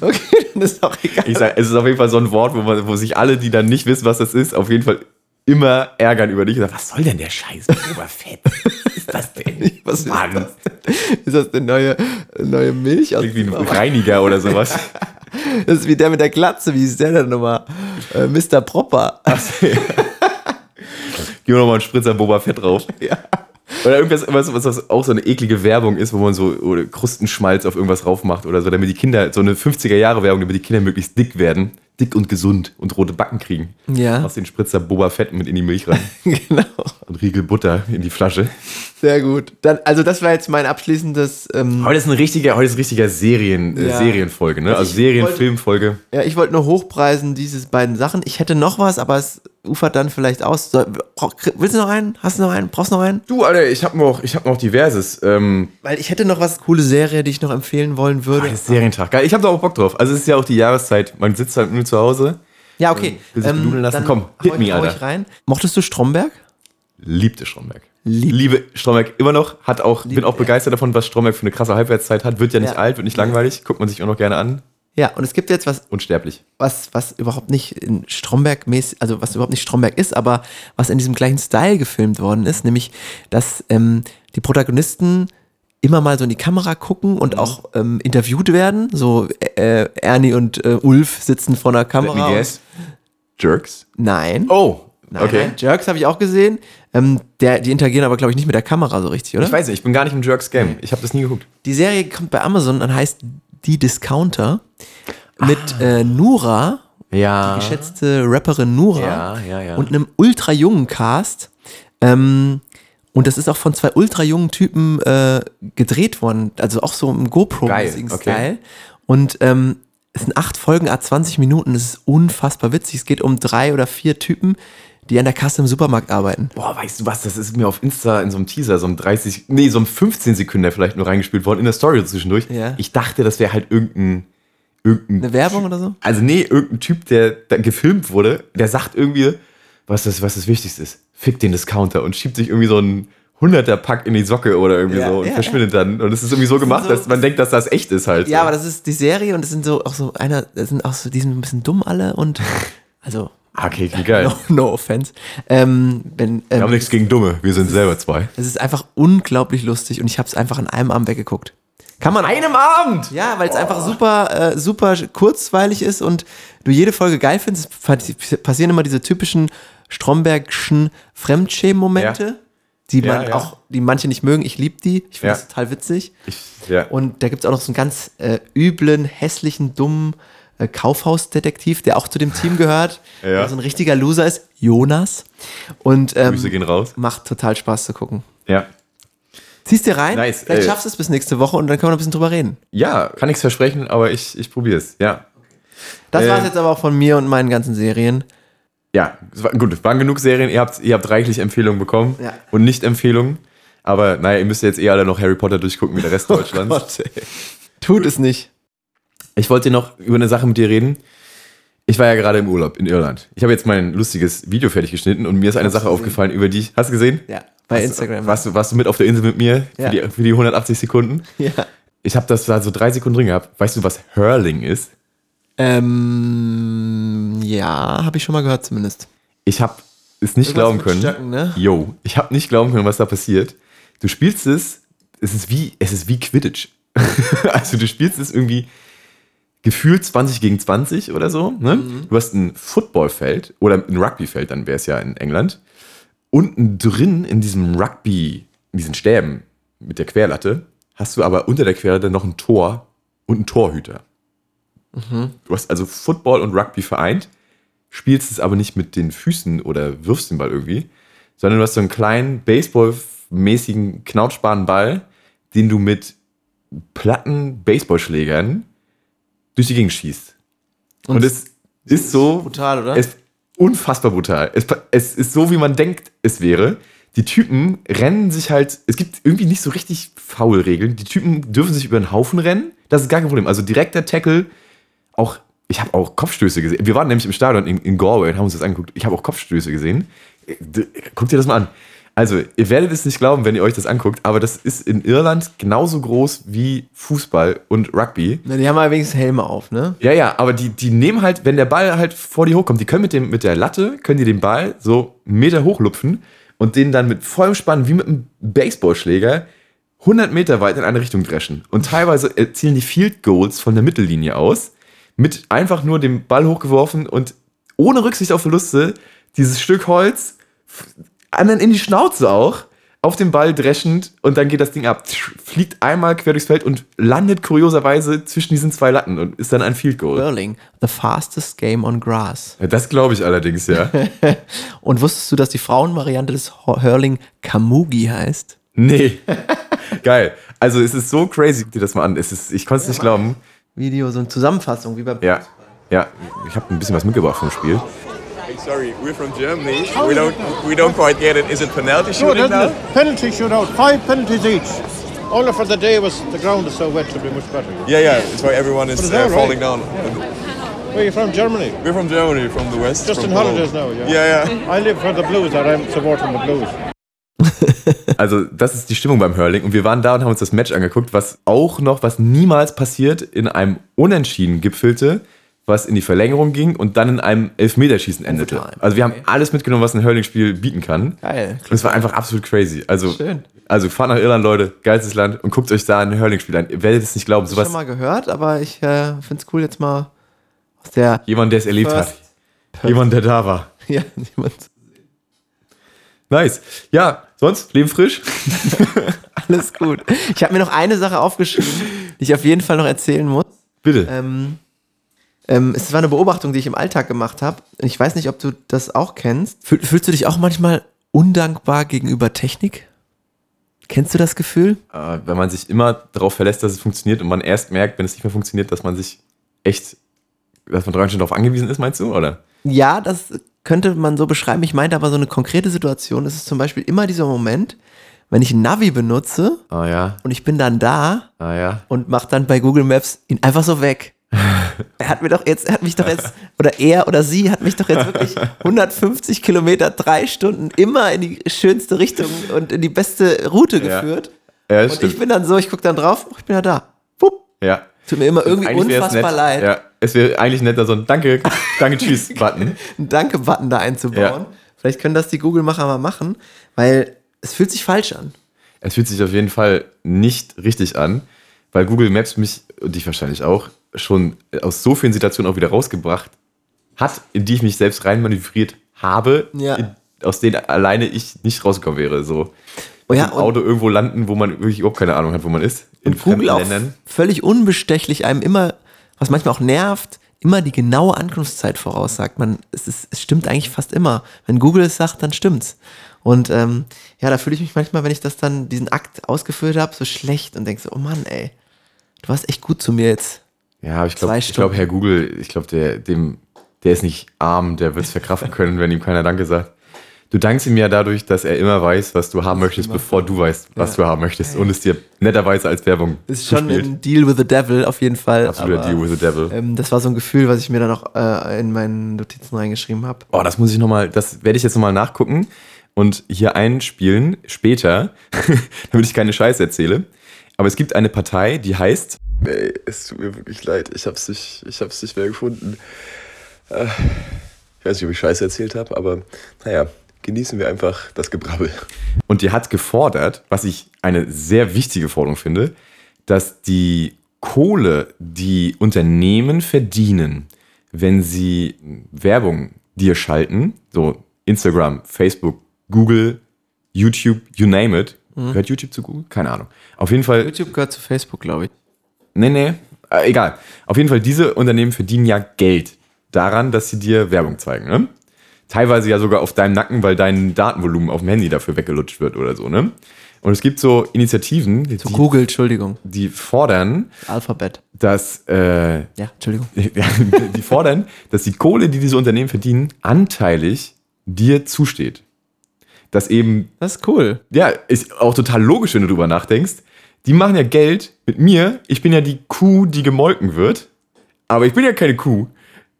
Okay, dann ist auch egal. Ich sag, es ist auf jeden Fall so ein Wort, wo, man, wo sich alle, die dann nicht wissen, was das ist, auf jeden Fall immer ärgern über dich und sagen, was soll denn der Scheiß? Boba Fett. Was ist das denn? Was ist Mann. Ist das eine neue, neue Milch? Aus Irgendwie ein Reiniger oder sowas. das ist wie der mit der Glatze, wie ist der denn nochmal? Äh, Mr. Propper. Gib mir nochmal einen Spritzer Boba Fett drauf. Ja. Oder irgendwas, was, was auch so eine eklige Werbung ist, wo man so Krustenschmalz auf irgendwas raufmacht oder so, damit die Kinder, so eine 50er-Jahre-Werbung, damit die Kinder möglichst dick werden. Dick und gesund und rote Backen kriegen. Ja. Aus den Spritzer Boba Fett mit in die Milch rein. genau. und Riegel Butter in die Flasche. Sehr gut. Dann, also das war jetzt mein abschließendes. Ähm, Heute ist ein richtiger, heute ist ein richtiger Serien, äh, Ja. Serienfolge, ne? Also Ich Serien, wollte- Filmfolge. ja, ich wollte nur hochpreisen, diese beiden Sachen. Ich hätte noch was, aber es ufert dann vielleicht aus. Soll, willst du noch einen? Hast du noch einen? Brauchst du noch einen? Du, Alter, ich habe noch, ich hab noch diverses. Ähm, Weil ich hätte noch was, coole Serie, die ich noch empfehlen wollen würde. ah, Serientag. Geil, ich habe da auch Bock drauf. Also es ist ja auch die Jahreszeit. Man sitzt halt nur zu Hause. Ja, okay. Ähm, benudeln lassen? Komm, hit me, hau ich Alter. rein. Mochtest du Stromberg? Liebte Stromberg. Lieb- Liebe Stromberg immer noch. Hat auch, bin auch er. begeistert davon, was Stromberg für eine krasse Halbwertszeit hat. Wird ja nicht Ja. alt, wird nicht langweilig. Guckt man sich auch noch gerne an. Ja, und es gibt jetzt was, Unsterblich. was, was überhaupt nicht in Stromberg mäßig, also was überhaupt nicht Stromberg ist, aber was in diesem gleichen Style gefilmt worden ist, nämlich, dass ähm, die Protagonisten immer mal so in die Kamera gucken Mhm. und auch ähm, interviewt werden. So äh, Ernie und äh, Ulf sitzen vor einer Let Kamera. me und- guess. Jerks. Nein. Oh, Nein, okay. nein. Jerks habe ich auch gesehen. Ähm, der, die interagieren aber, glaube ich, nicht mit der Kamera so richtig, oder? Ich weiß nicht, ich bin gar nicht im Jerks Game. Ich habe das nie geguckt. Die Serie kommt bei Amazon und heißt Die Discounter mit äh, Nura, Ja. geschätzte Rapperin Nura Ja, ja, und einem ultra jungen Cast. Ähm, und das ist auch von zwei ultra jungen Typen äh, gedreht worden, also auch so im Geil, okay. Und ähm, es sind acht Folgen, a 20 Minuten. Es ist unfassbar witzig. Es geht um drei oder vier Typen, die an der Kasse im Supermarkt arbeiten. Boah, weißt du was, das ist mir auf Insta in so einem Teaser, so einem 30, nee, so einem 15 Sekunden vielleicht nur reingespielt worden, in der Story zwischendurch. Ja. Ich dachte, das wäre halt irgendein, irgendein Eine Werbung oder so? Also nee, irgendein Typ, der da gefilmt wurde, der sagt irgendwie, was das, was das Wichtigste ist. Fick den Discounter und schiebt sich irgendwie so ein 100er Pack in die Socke oder irgendwie Ja, so und ja, verschwindet dann. Und es ist irgendwie so gemacht, so- dass man denkt, dass das echt ist halt. Ja, so. aber das ist die Serie und es sind so auch so einer, das sind auch so, die sind ein bisschen dumm alle und also Ah, Okay, wie geil. no, no offense. Ähm, wenn, Wir haben ähm, nichts gegen Dumme, wir sind selber zwei. es ist einfach unglaublich lustig und ich habe es einfach an einem Abend weggeguckt. Kann man Einem Abend! Ja, weil es einfach super, äh, super kurzweilig ist und du jede Folge geil findest. Es pa- passieren immer diese typischen Strombergschen Fremdschämen-Momente, die Ja, man ja. auch, die manche nicht mögen. Ich liebe die. Ich finde Ja. das total witzig. Ich, ja. Und da gibt es auch noch so einen ganz äh, üblen, hässlichen, dummen Kaufhausdetektiv, der auch zu dem Team gehört, Ja. der so ein richtiger Loser ist, Jonas. Und ähm, Grüße gehen raus. macht total Spaß zu gucken. Ja. Ziehst dir rein, Nice, vielleicht äh, schaffst du es bis nächste Woche und dann können wir noch ein bisschen drüber reden. Ja, kann nichts versprechen, aber ich, ich probiere es. Ja. Das Äh, war's jetzt aber auch von mir und meinen ganzen Serien. Ja, es war, gut, es waren genug Serien. Ihr habt, ihr habt reichlich Empfehlungen bekommen Ja. und Nicht-Empfehlungen. Aber naja, ihr müsst jetzt eh alle noch Harry Potter durchgucken wie der Rest Deutschlands. Oh Gott. Tut es nicht. Ich wollte noch über eine Sache mit dir reden. Ich war ja gerade im Urlaub in Irland. Ich habe jetzt mein lustiges Video fertig geschnitten und mir ist eine Sache aufgefallen, über die ich. Hast du gesehen? Ja, bei Hast Instagram. Warst du, warst du mit auf der Insel mit mir für, Ja. die, für die 180 Sekunden? Ja. Ich habe das da so drei Sekunden drin gehabt. Weißt du, was Hurling ist? Ähm, ja, habe ich schon mal gehört zumindest. Ich habe es nicht Irgendwas glauben können. Stöcken, ne? Yo, ich habe nicht glauben können, was da passiert. Du spielst es, es ist wie, es ist wie Quidditch. also du spielst es irgendwie gefühlt 20 gegen 20 oder so. Ne? Mhm. Du hast ein Footballfeld oder ein Rugbyfeld, dann wäre es ja in England. Unten drin in diesem Rugby, in diesen Stäben mit der Querlatte, hast du aber unter der Querlatte noch ein Tor und einen Torhüter. Mhm. Du hast also Football und Rugby vereint, spielst es aber nicht mit den Füßen oder wirfst den Ball irgendwie, sondern du hast so einen kleinen Baseball-mäßigen, knautschbaren Ball, den du mit platten Baseballschlägern durch die Gegend schießt. Und, es ist so brutal, oder? Es ist unfassbar brutal. Es, es ist so, wie man denkt, es wäre. Die Typen rennen sich halt, es gibt irgendwie nicht so richtig Foul-Regeln. Die Typen dürfen sich über den Haufen rennen. Das ist gar kein Problem. Also direkter Tackle, auch, ich habe auch Kopfstöße gesehen. Wir waren nämlich im Stadion in, in Galway und haben uns das angeguckt. Ich habe auch Kopfstöße gesehen. D- Guckt dir das mal an. Also, ihr werdet es nicht glauben, wenn ihr euch das anguckt, aber das ist in Irland genauso groß wie Fußball und Rugby. Na, die haben aber wenigstens Helme auf, ne? Ja, ja, aber die, die nehmen halt, wenn der Ball halt vor die hochkommt, die können mit, dem, mit der Latte, können die den Ball so einen Meter hochlupfen und den dann mit vollem Spann wie mit einem Baseballschläger 100 Meter weit in eine Richtung dreschen. Und teilweise erzielen die Field Goals von der Mittellinie aus, mit einfach nur dem Ball hochgeworfen und ohne Rücksicht auf Verluste dieses Stück Holz anderen in die Schnauze auch, auf den Ball dreschend und dann geht das Ding ab, fliegt einmal quer durchs Feld und landet kurioserweise zwischen diesen zwei Latten und ist dann ein Field Goal. Hurling, the fastest game on grass. Ja, das glaube ich allerdings, ja. Und wusstest du, dass die Frauenvariante des Hurling Kamugi heißt? nee. Geil. Also es ist so crazy, guck dir das mal an. Es ist, ich konnte es nicht glauben. Video, so eine Zusammenfassung, wie bei Ja. Ja, ich habe ein bisschen was mitgebracht vom Spiel. Sorry, we're from Germany. We don't we don't quite get it. Is it penalty isn't now? Penalty shootout, five penalties each. Only for the day was the ground is so wet to be much better. Yeah, yeah. It's why everyone is But it's uh, right. falling down. Where are you from? Germany? We're from Germany, from the west. Just from in Cologne. holidays now, yeah? Yeah, yeah. I live for the Blues, or I'm supporting the Blues. Also, das ist die Stimmung beim Hurling. Und wir waren da und haben uns das Match angeguckt, was auch noch, was niemals passiert, in einem Unentschieden gipfelte, was in die Verlängerung ging und dann in einem Elfmeterschießen endete. Overtime. Also, wir haben Okay. alles mitgenommen, was ein Hurling-Spiel bieten kann. Geil. Und es war einfach absolut crazy. Also, Schön. also fahrt nach Irland, Leute, geilstes Land und guckt euch da ein Hurling-Spiel an. Ihr werdet es nicht glauben. Ich Sowas, schon mal gehört, aber ich äh, finde es cool jetzt mal aus der jemand, der es erlebt hat. Jemand, der da war. ja, jemand Nice. Ja, sonst, Leben frisch. alles gut. Ich habe mir noch eine Sache aufgeschrieben, die ich auf jeden Fall noch erzählen muss. Bitte. Ähm, ähm, es war eine Beobachtung, die ich im Alltag gemacht habe. Ich weiß nicht, ob du das auch kennst. Fühl, fühlst du dich auch manchmal undankbar gegenüber Technik? Kennst du das Gefühl? äh, wenn man sich immer darauf verlässt, dass es funktioniert und man erst merkt, wenn es nicht mehr funktioniert, dass man sich echt dass man Deutschland darauf angewiesen ist, meinst du, oder? Ja, das könnte man so beschreiben. Ich meinte aber so eine konkrete Situation. Es ist zum Beispiel immer dieser Moment, wenn ich ein Navi benutze Ah ja, und ich bin dann da ah ja. und mache dann bei Google Maps ihn einfach so weg. er hat mir doch jetzt, er hat mich doch jetzt, oder er oder sie hat mich doch jetzt wirklich 150 Kilometer, drei Stunden immer in die schönste Richtung und in die beste Route Ja. geführt. Ja, das Und stimmt. ich bin dann so, ich gucke dann drauf, oh, ich bin ja da. Wupp. ja. Tut mir immer irgendwie unfassbar leid, Ja, es wäre eigentlich netter, so ein Danke, Danke, Tschüss-Button. einen Danke-Button da einzubauen. Ja. Vielleicht können das die Google-Macher mal machen, weil es fühlt sich falsch an. Es fühlt sich auf jeden Fall nicht richtig an, weil Google Maps mich und dich wahrscheinlich auch schon aus so vielen Situationen auch wieder rausgebracht hat, in die ich mich selbst reinmanövriert habe, Ja. in, aus denen alleine ich nicht rausgekommen wäre. So Oh ja, im Auto irgendwo landen, wo man wirklich überhaupt keine Ahnung hat, wo man ist. In Und Google auch Ländern. völlig unbestechlich einem immer, was manchmal auch nervt, immer die genaue Ankunftszeit voraussagt. Man, es, ist, es stimmt eigentlich fast immer. Wenn Google es sagt, dann stimmt's. Und ähm, ja, da fühle ich mich manchmal, wenn ich das dann, diesen Akt ausgeführt habe, so schlecht und denke so, oh Mann, ey, du warst echt gut zu mir jetzt. Ja, aber ich glaube, Stunden. Herr Google, ich glaube, der, dem, der ist nicht arm, der wird es verkraften können, wenn ihm keiner Danke sagt. Du dankst ihm ja dadurch, dass er immer weiß, was du haben möchtest, bevor du weißt, was Ja. du haben möchtest. Und es dir netterweise als Werbung Ist schon zuspielt. ein Deal with the Devil auf jeden Fall. Absoluter Deal with the Devil. Ähm, das war so ein Gefühl, was ich mir dann auch äh, in meinen Notizen reingeschrieben habe. Oh, das muss ich nochmal, das werde ich jetzt nochmal nachgucken und hier einspielen später, damit ich keine Scheiße erzähle. Aber es gibt eine Partei, die heißt. Nee, es tut mir wirklich leid. Ich hab's nicht, ich hab's nicht mehr gefunden. Äh, Ich weiß nicht, ob ich Scheiße erzählt habe, aber naja, genießen wir einfach das Gebrabbel. Und die hat gefordert, was ich eine sehr wichtige Forderung finde, dass die Kohle, die Unternehmen verdienen, wenn sie Werbung dir schalten, so Instagram, Facebook, Google, YouTube, you name it. Gehört YouTube zu Google? Keine Ahnung. Auf jeden Fall YouTube gehört zu Facebook, glaube ich. Nee, nee, äh, egal. Auf jeden Fall, diese Unternehmen verdienen ja Geld daran, dass sie dir Werbung zeigen, ne? Teilweise ja sogar auf deinem Nacken, weil dein Datenvolumen auf dem Handy dafür weggelutscht wird oder so, ne? Und es gibt so Initiativen, die, Zu Google, Entschuldigung. die fordern, Alphabet. dass äh, Ja, Entschuldigung. die fordern, dass die Kohle, die diese Unternehmen verdienen, anteilig dir zusteht. Dass eben Das ist cool. ja, ist auch total logisch, wenn du drüber nachdenkst. Die machen ja Geld mit mir. Ich bin ja die Kuh, die gemolken wird. Aber ich bin ja keine Kuh.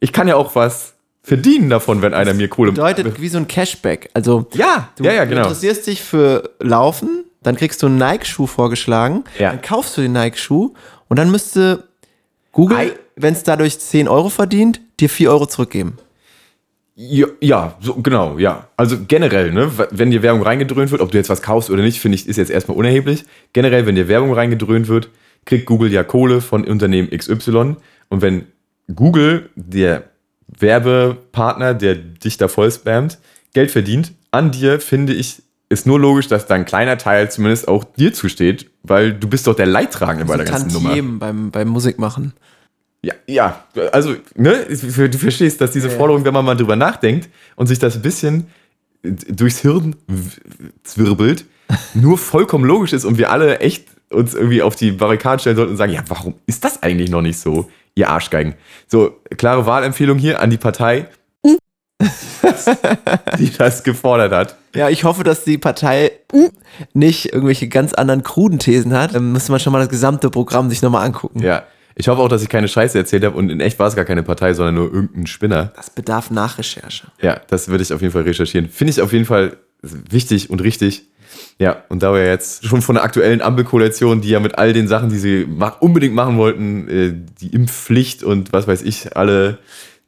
Ich kann ja auch was verdienen davon, wenn einer mir Kohle Bedeutet wie so ein Cashback. Also, Ja, du, ja, ja, du genau. interessierst dich für Laufen, dann kriegst du einen Nike-Schuh vorgeschlagen, Ja. dann kaufst du den Nike-Schuh und dann müsste Google, wenn es dadurch 10 Euro verdient, dir 4 Euro zurückgeben. Ja, ja, so, genau, ja. Also generell, ne, wenn dir Werbung reingedröhnt wird, ob du jetzt was kaufst oder nicht, finde ich, ist jetzt erstmal unerheblich. Generell, wenn dir Werbung reingedröhnt wird, kriegt Google ja Kohle von Unternehmen XY. Und wenn Google, der Werbepartner, der dich da voll spammt, Geld verdient, an dir, finde ich, ist nur logisch, dass da ein kleiner Teil zumindest auch dir zusteht, weil du bist doch der Leidtragende bei der ganzen Nummer. Tantiemen beim, beim Musikmachen. Ja, ja, also, ne, du verstehst, dass diese Forderung, wenn man mal drüber nachdenkt und sich das ein bisschen durchs Hirn zwirbelt, nur vollkommen logisch ist und wir alle echt uns irgendwie auf die Barrikaden stellen sollten und sagen, ja, warum ist das eigentlich noch nicht so, ihr Arschgeigen? So, klare Wahlempfehlung hier an die Partei, die das gefordert hat. Ja, ich hoffe, dass die Partei nicht irgendwelche ganz anderen kruden Thesen hat. Dann müsste man schon mal das gesamte Programm sich nochmal angucken. Ja, ich hoffe auch, dass ich keine Scheiße erzählt habe und in echt war es gar keine Partei, sondern nur irgendein Spinner. Das bedarf Nachrecherche. Ja, das würde ich auf jeden Fall recherchieren. Finde ich auf jeden Fall wichtig und richtig. Ja, und da wir jetzt schon von der aktuellen Ampelkoalition, die ja mit all den Sachen, die sie unbedingt machen wollten, äh, die Impfpflicht und was weiß ich, alle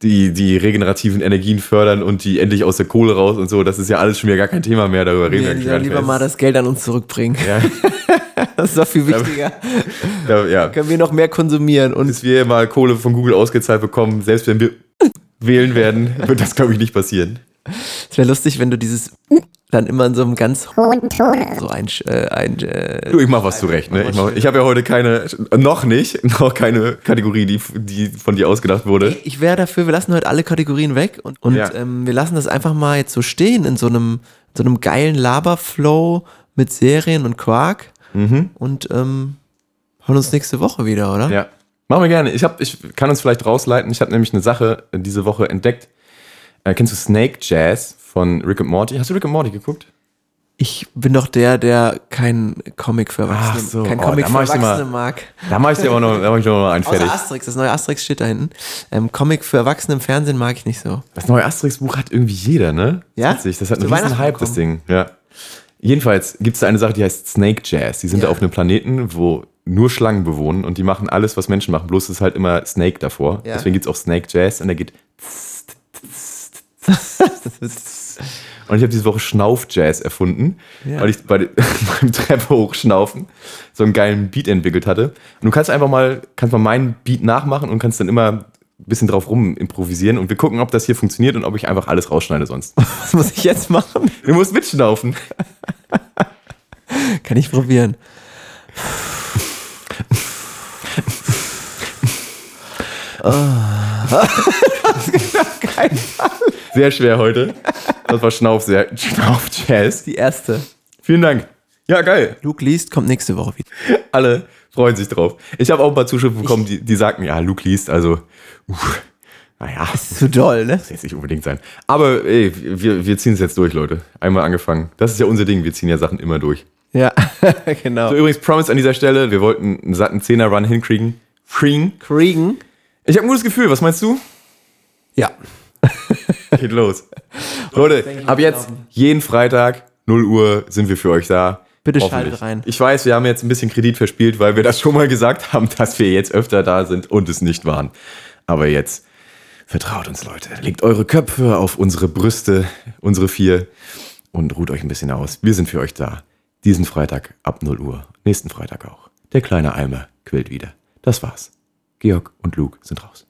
die, die regenerativen Energien fördern und die endlich aus der Kohle raus und so, das ist ja alles schon wieder gar kein Thema mehr, darüber reden wir Nee, lieber mal das Geld an uns zurückbringen. ja, Das ist doch viel wichtiger. da, ja. Können wir noch mehr konsumieren und Bis wir mal Kohle von Google ausgezahlt bekommen, selbst wenn wir wählen werden, wird das, glaube ich, nicht passieren. es wäre lustig, wenn du dieses dann immer in so einem ganz hohen Ton so ein, äh, ein äh, Du, ich mach was zurecht, ne? Ich, mach- ich habe ja heute keine, noch nicht, noch keine Kategorie, die, die von dir ausgedacht wurde. ich wäre dafür, wir lassen heute alle Kategorien weg und, und Ja. ähm, wir lassen das einfach mal jetzt so stehen in so einem, so einem geilen Laberflow mit Serien und Quark und ähm, hören uns nächste Woche wieder, oder? Ja. Machen wir gerne. Ich, hab, ich kann uns vielleicht rausleiten. Ich habe nämlich eine Sache diese Woche entdeckt. Äh, kennst du Snake Jazz von Rick and Morty? Hast du Rick and Morty geguckt? Ich bin doch der, der kein Comic für Erwachsene, Ach so, kein oh, Comic für Erwachsene mal- mag. Da mache ich dir aber noch, da mach ich noch mal einen Außer fertig. Asterix, das neue Asterix steht da hinten. Ähm, Comic für Erwachsene im Fernsehen mag ich nicht so. Das neue Asterix-Buch hat irgendwie jeder, ne? Das Ja? Witzig. Das hat einen riesen Hype, das bekommen. Ding. Ja. Jedenfalls gibt es da eine Sache, die heißt Snake Jazz. Die sind Ja. da auf einem Planeten, wo nur Schlangen bewohnen und die machen alles, was Menschen machen. Bloß ist halt immer Snake davor. Ja. Deswegen gibt es auch Snake Jazz und der geht. Und ich habe diese Woche Schnauf-Jazz erfunden, Ja. weil ich bei, beim Treppe hochschnaufen so einen geilen Beat entwickelt hatte. Und du kannst einfach mal, kannst mal meinen Beat nachmachen und kannst dann immer bisschen drauf rum improvisieren und wir gucken, ob das hier funktioniert und ob ich einfach alles rausschneide sonst. Was muss ich jetzt machen? Du musst mitschnaufen. Kann ich probieren. Sehr schwer heute. Das war Schnauf, sehr, Schnauf-Jazz. Die erste. Vielen Dank. Ja, geil. Luke liest, kommt nächste Woche wieder. Alle freuen sich drauf. Ich habe auch ein paar Zuschriften bekommen, die, die sagten, ja, Luke liest, also, uff, naja, das Zu doll, ne? muss jetzt nicht unbedingt sein. Aber ey, wir, wir ziehen es jetzt durch, Leute. Einmal angefangen. Das ist ja unser Ding, wir ziehen ja Sachen immer durch. Ja, genau. So, übrigens, Promise an dieser Stelle, wir wollten einen satten 10er-Run hinkriegen. Kriegen. Kriegen? Ich habe ein gutes Gefühl, was meinst du? Ja. Geht los. Leute, ab jetzt, jeden Freitag, 0 Uhr, sind wir für euch da. Bitte schaltet rein. Ich weiß, wir haben jetzt ein bisschen Kredit verspielt, weil wir das schon mal gesagt haben, dass wir jetzt öfter da sind und es nicht waren. Aber jetzt, vertraut uns, Leute. Legt eure Köpfe auf unsere Brüste, unsere vier, und ruht euch ein bisschen aus. Wir sind für euch da. Diesen Freitag ab 0 Uhr. Nächsten Freitag auch. Der kleine Eimer quillt wieder. Das war's. Georg und Luke sind raus.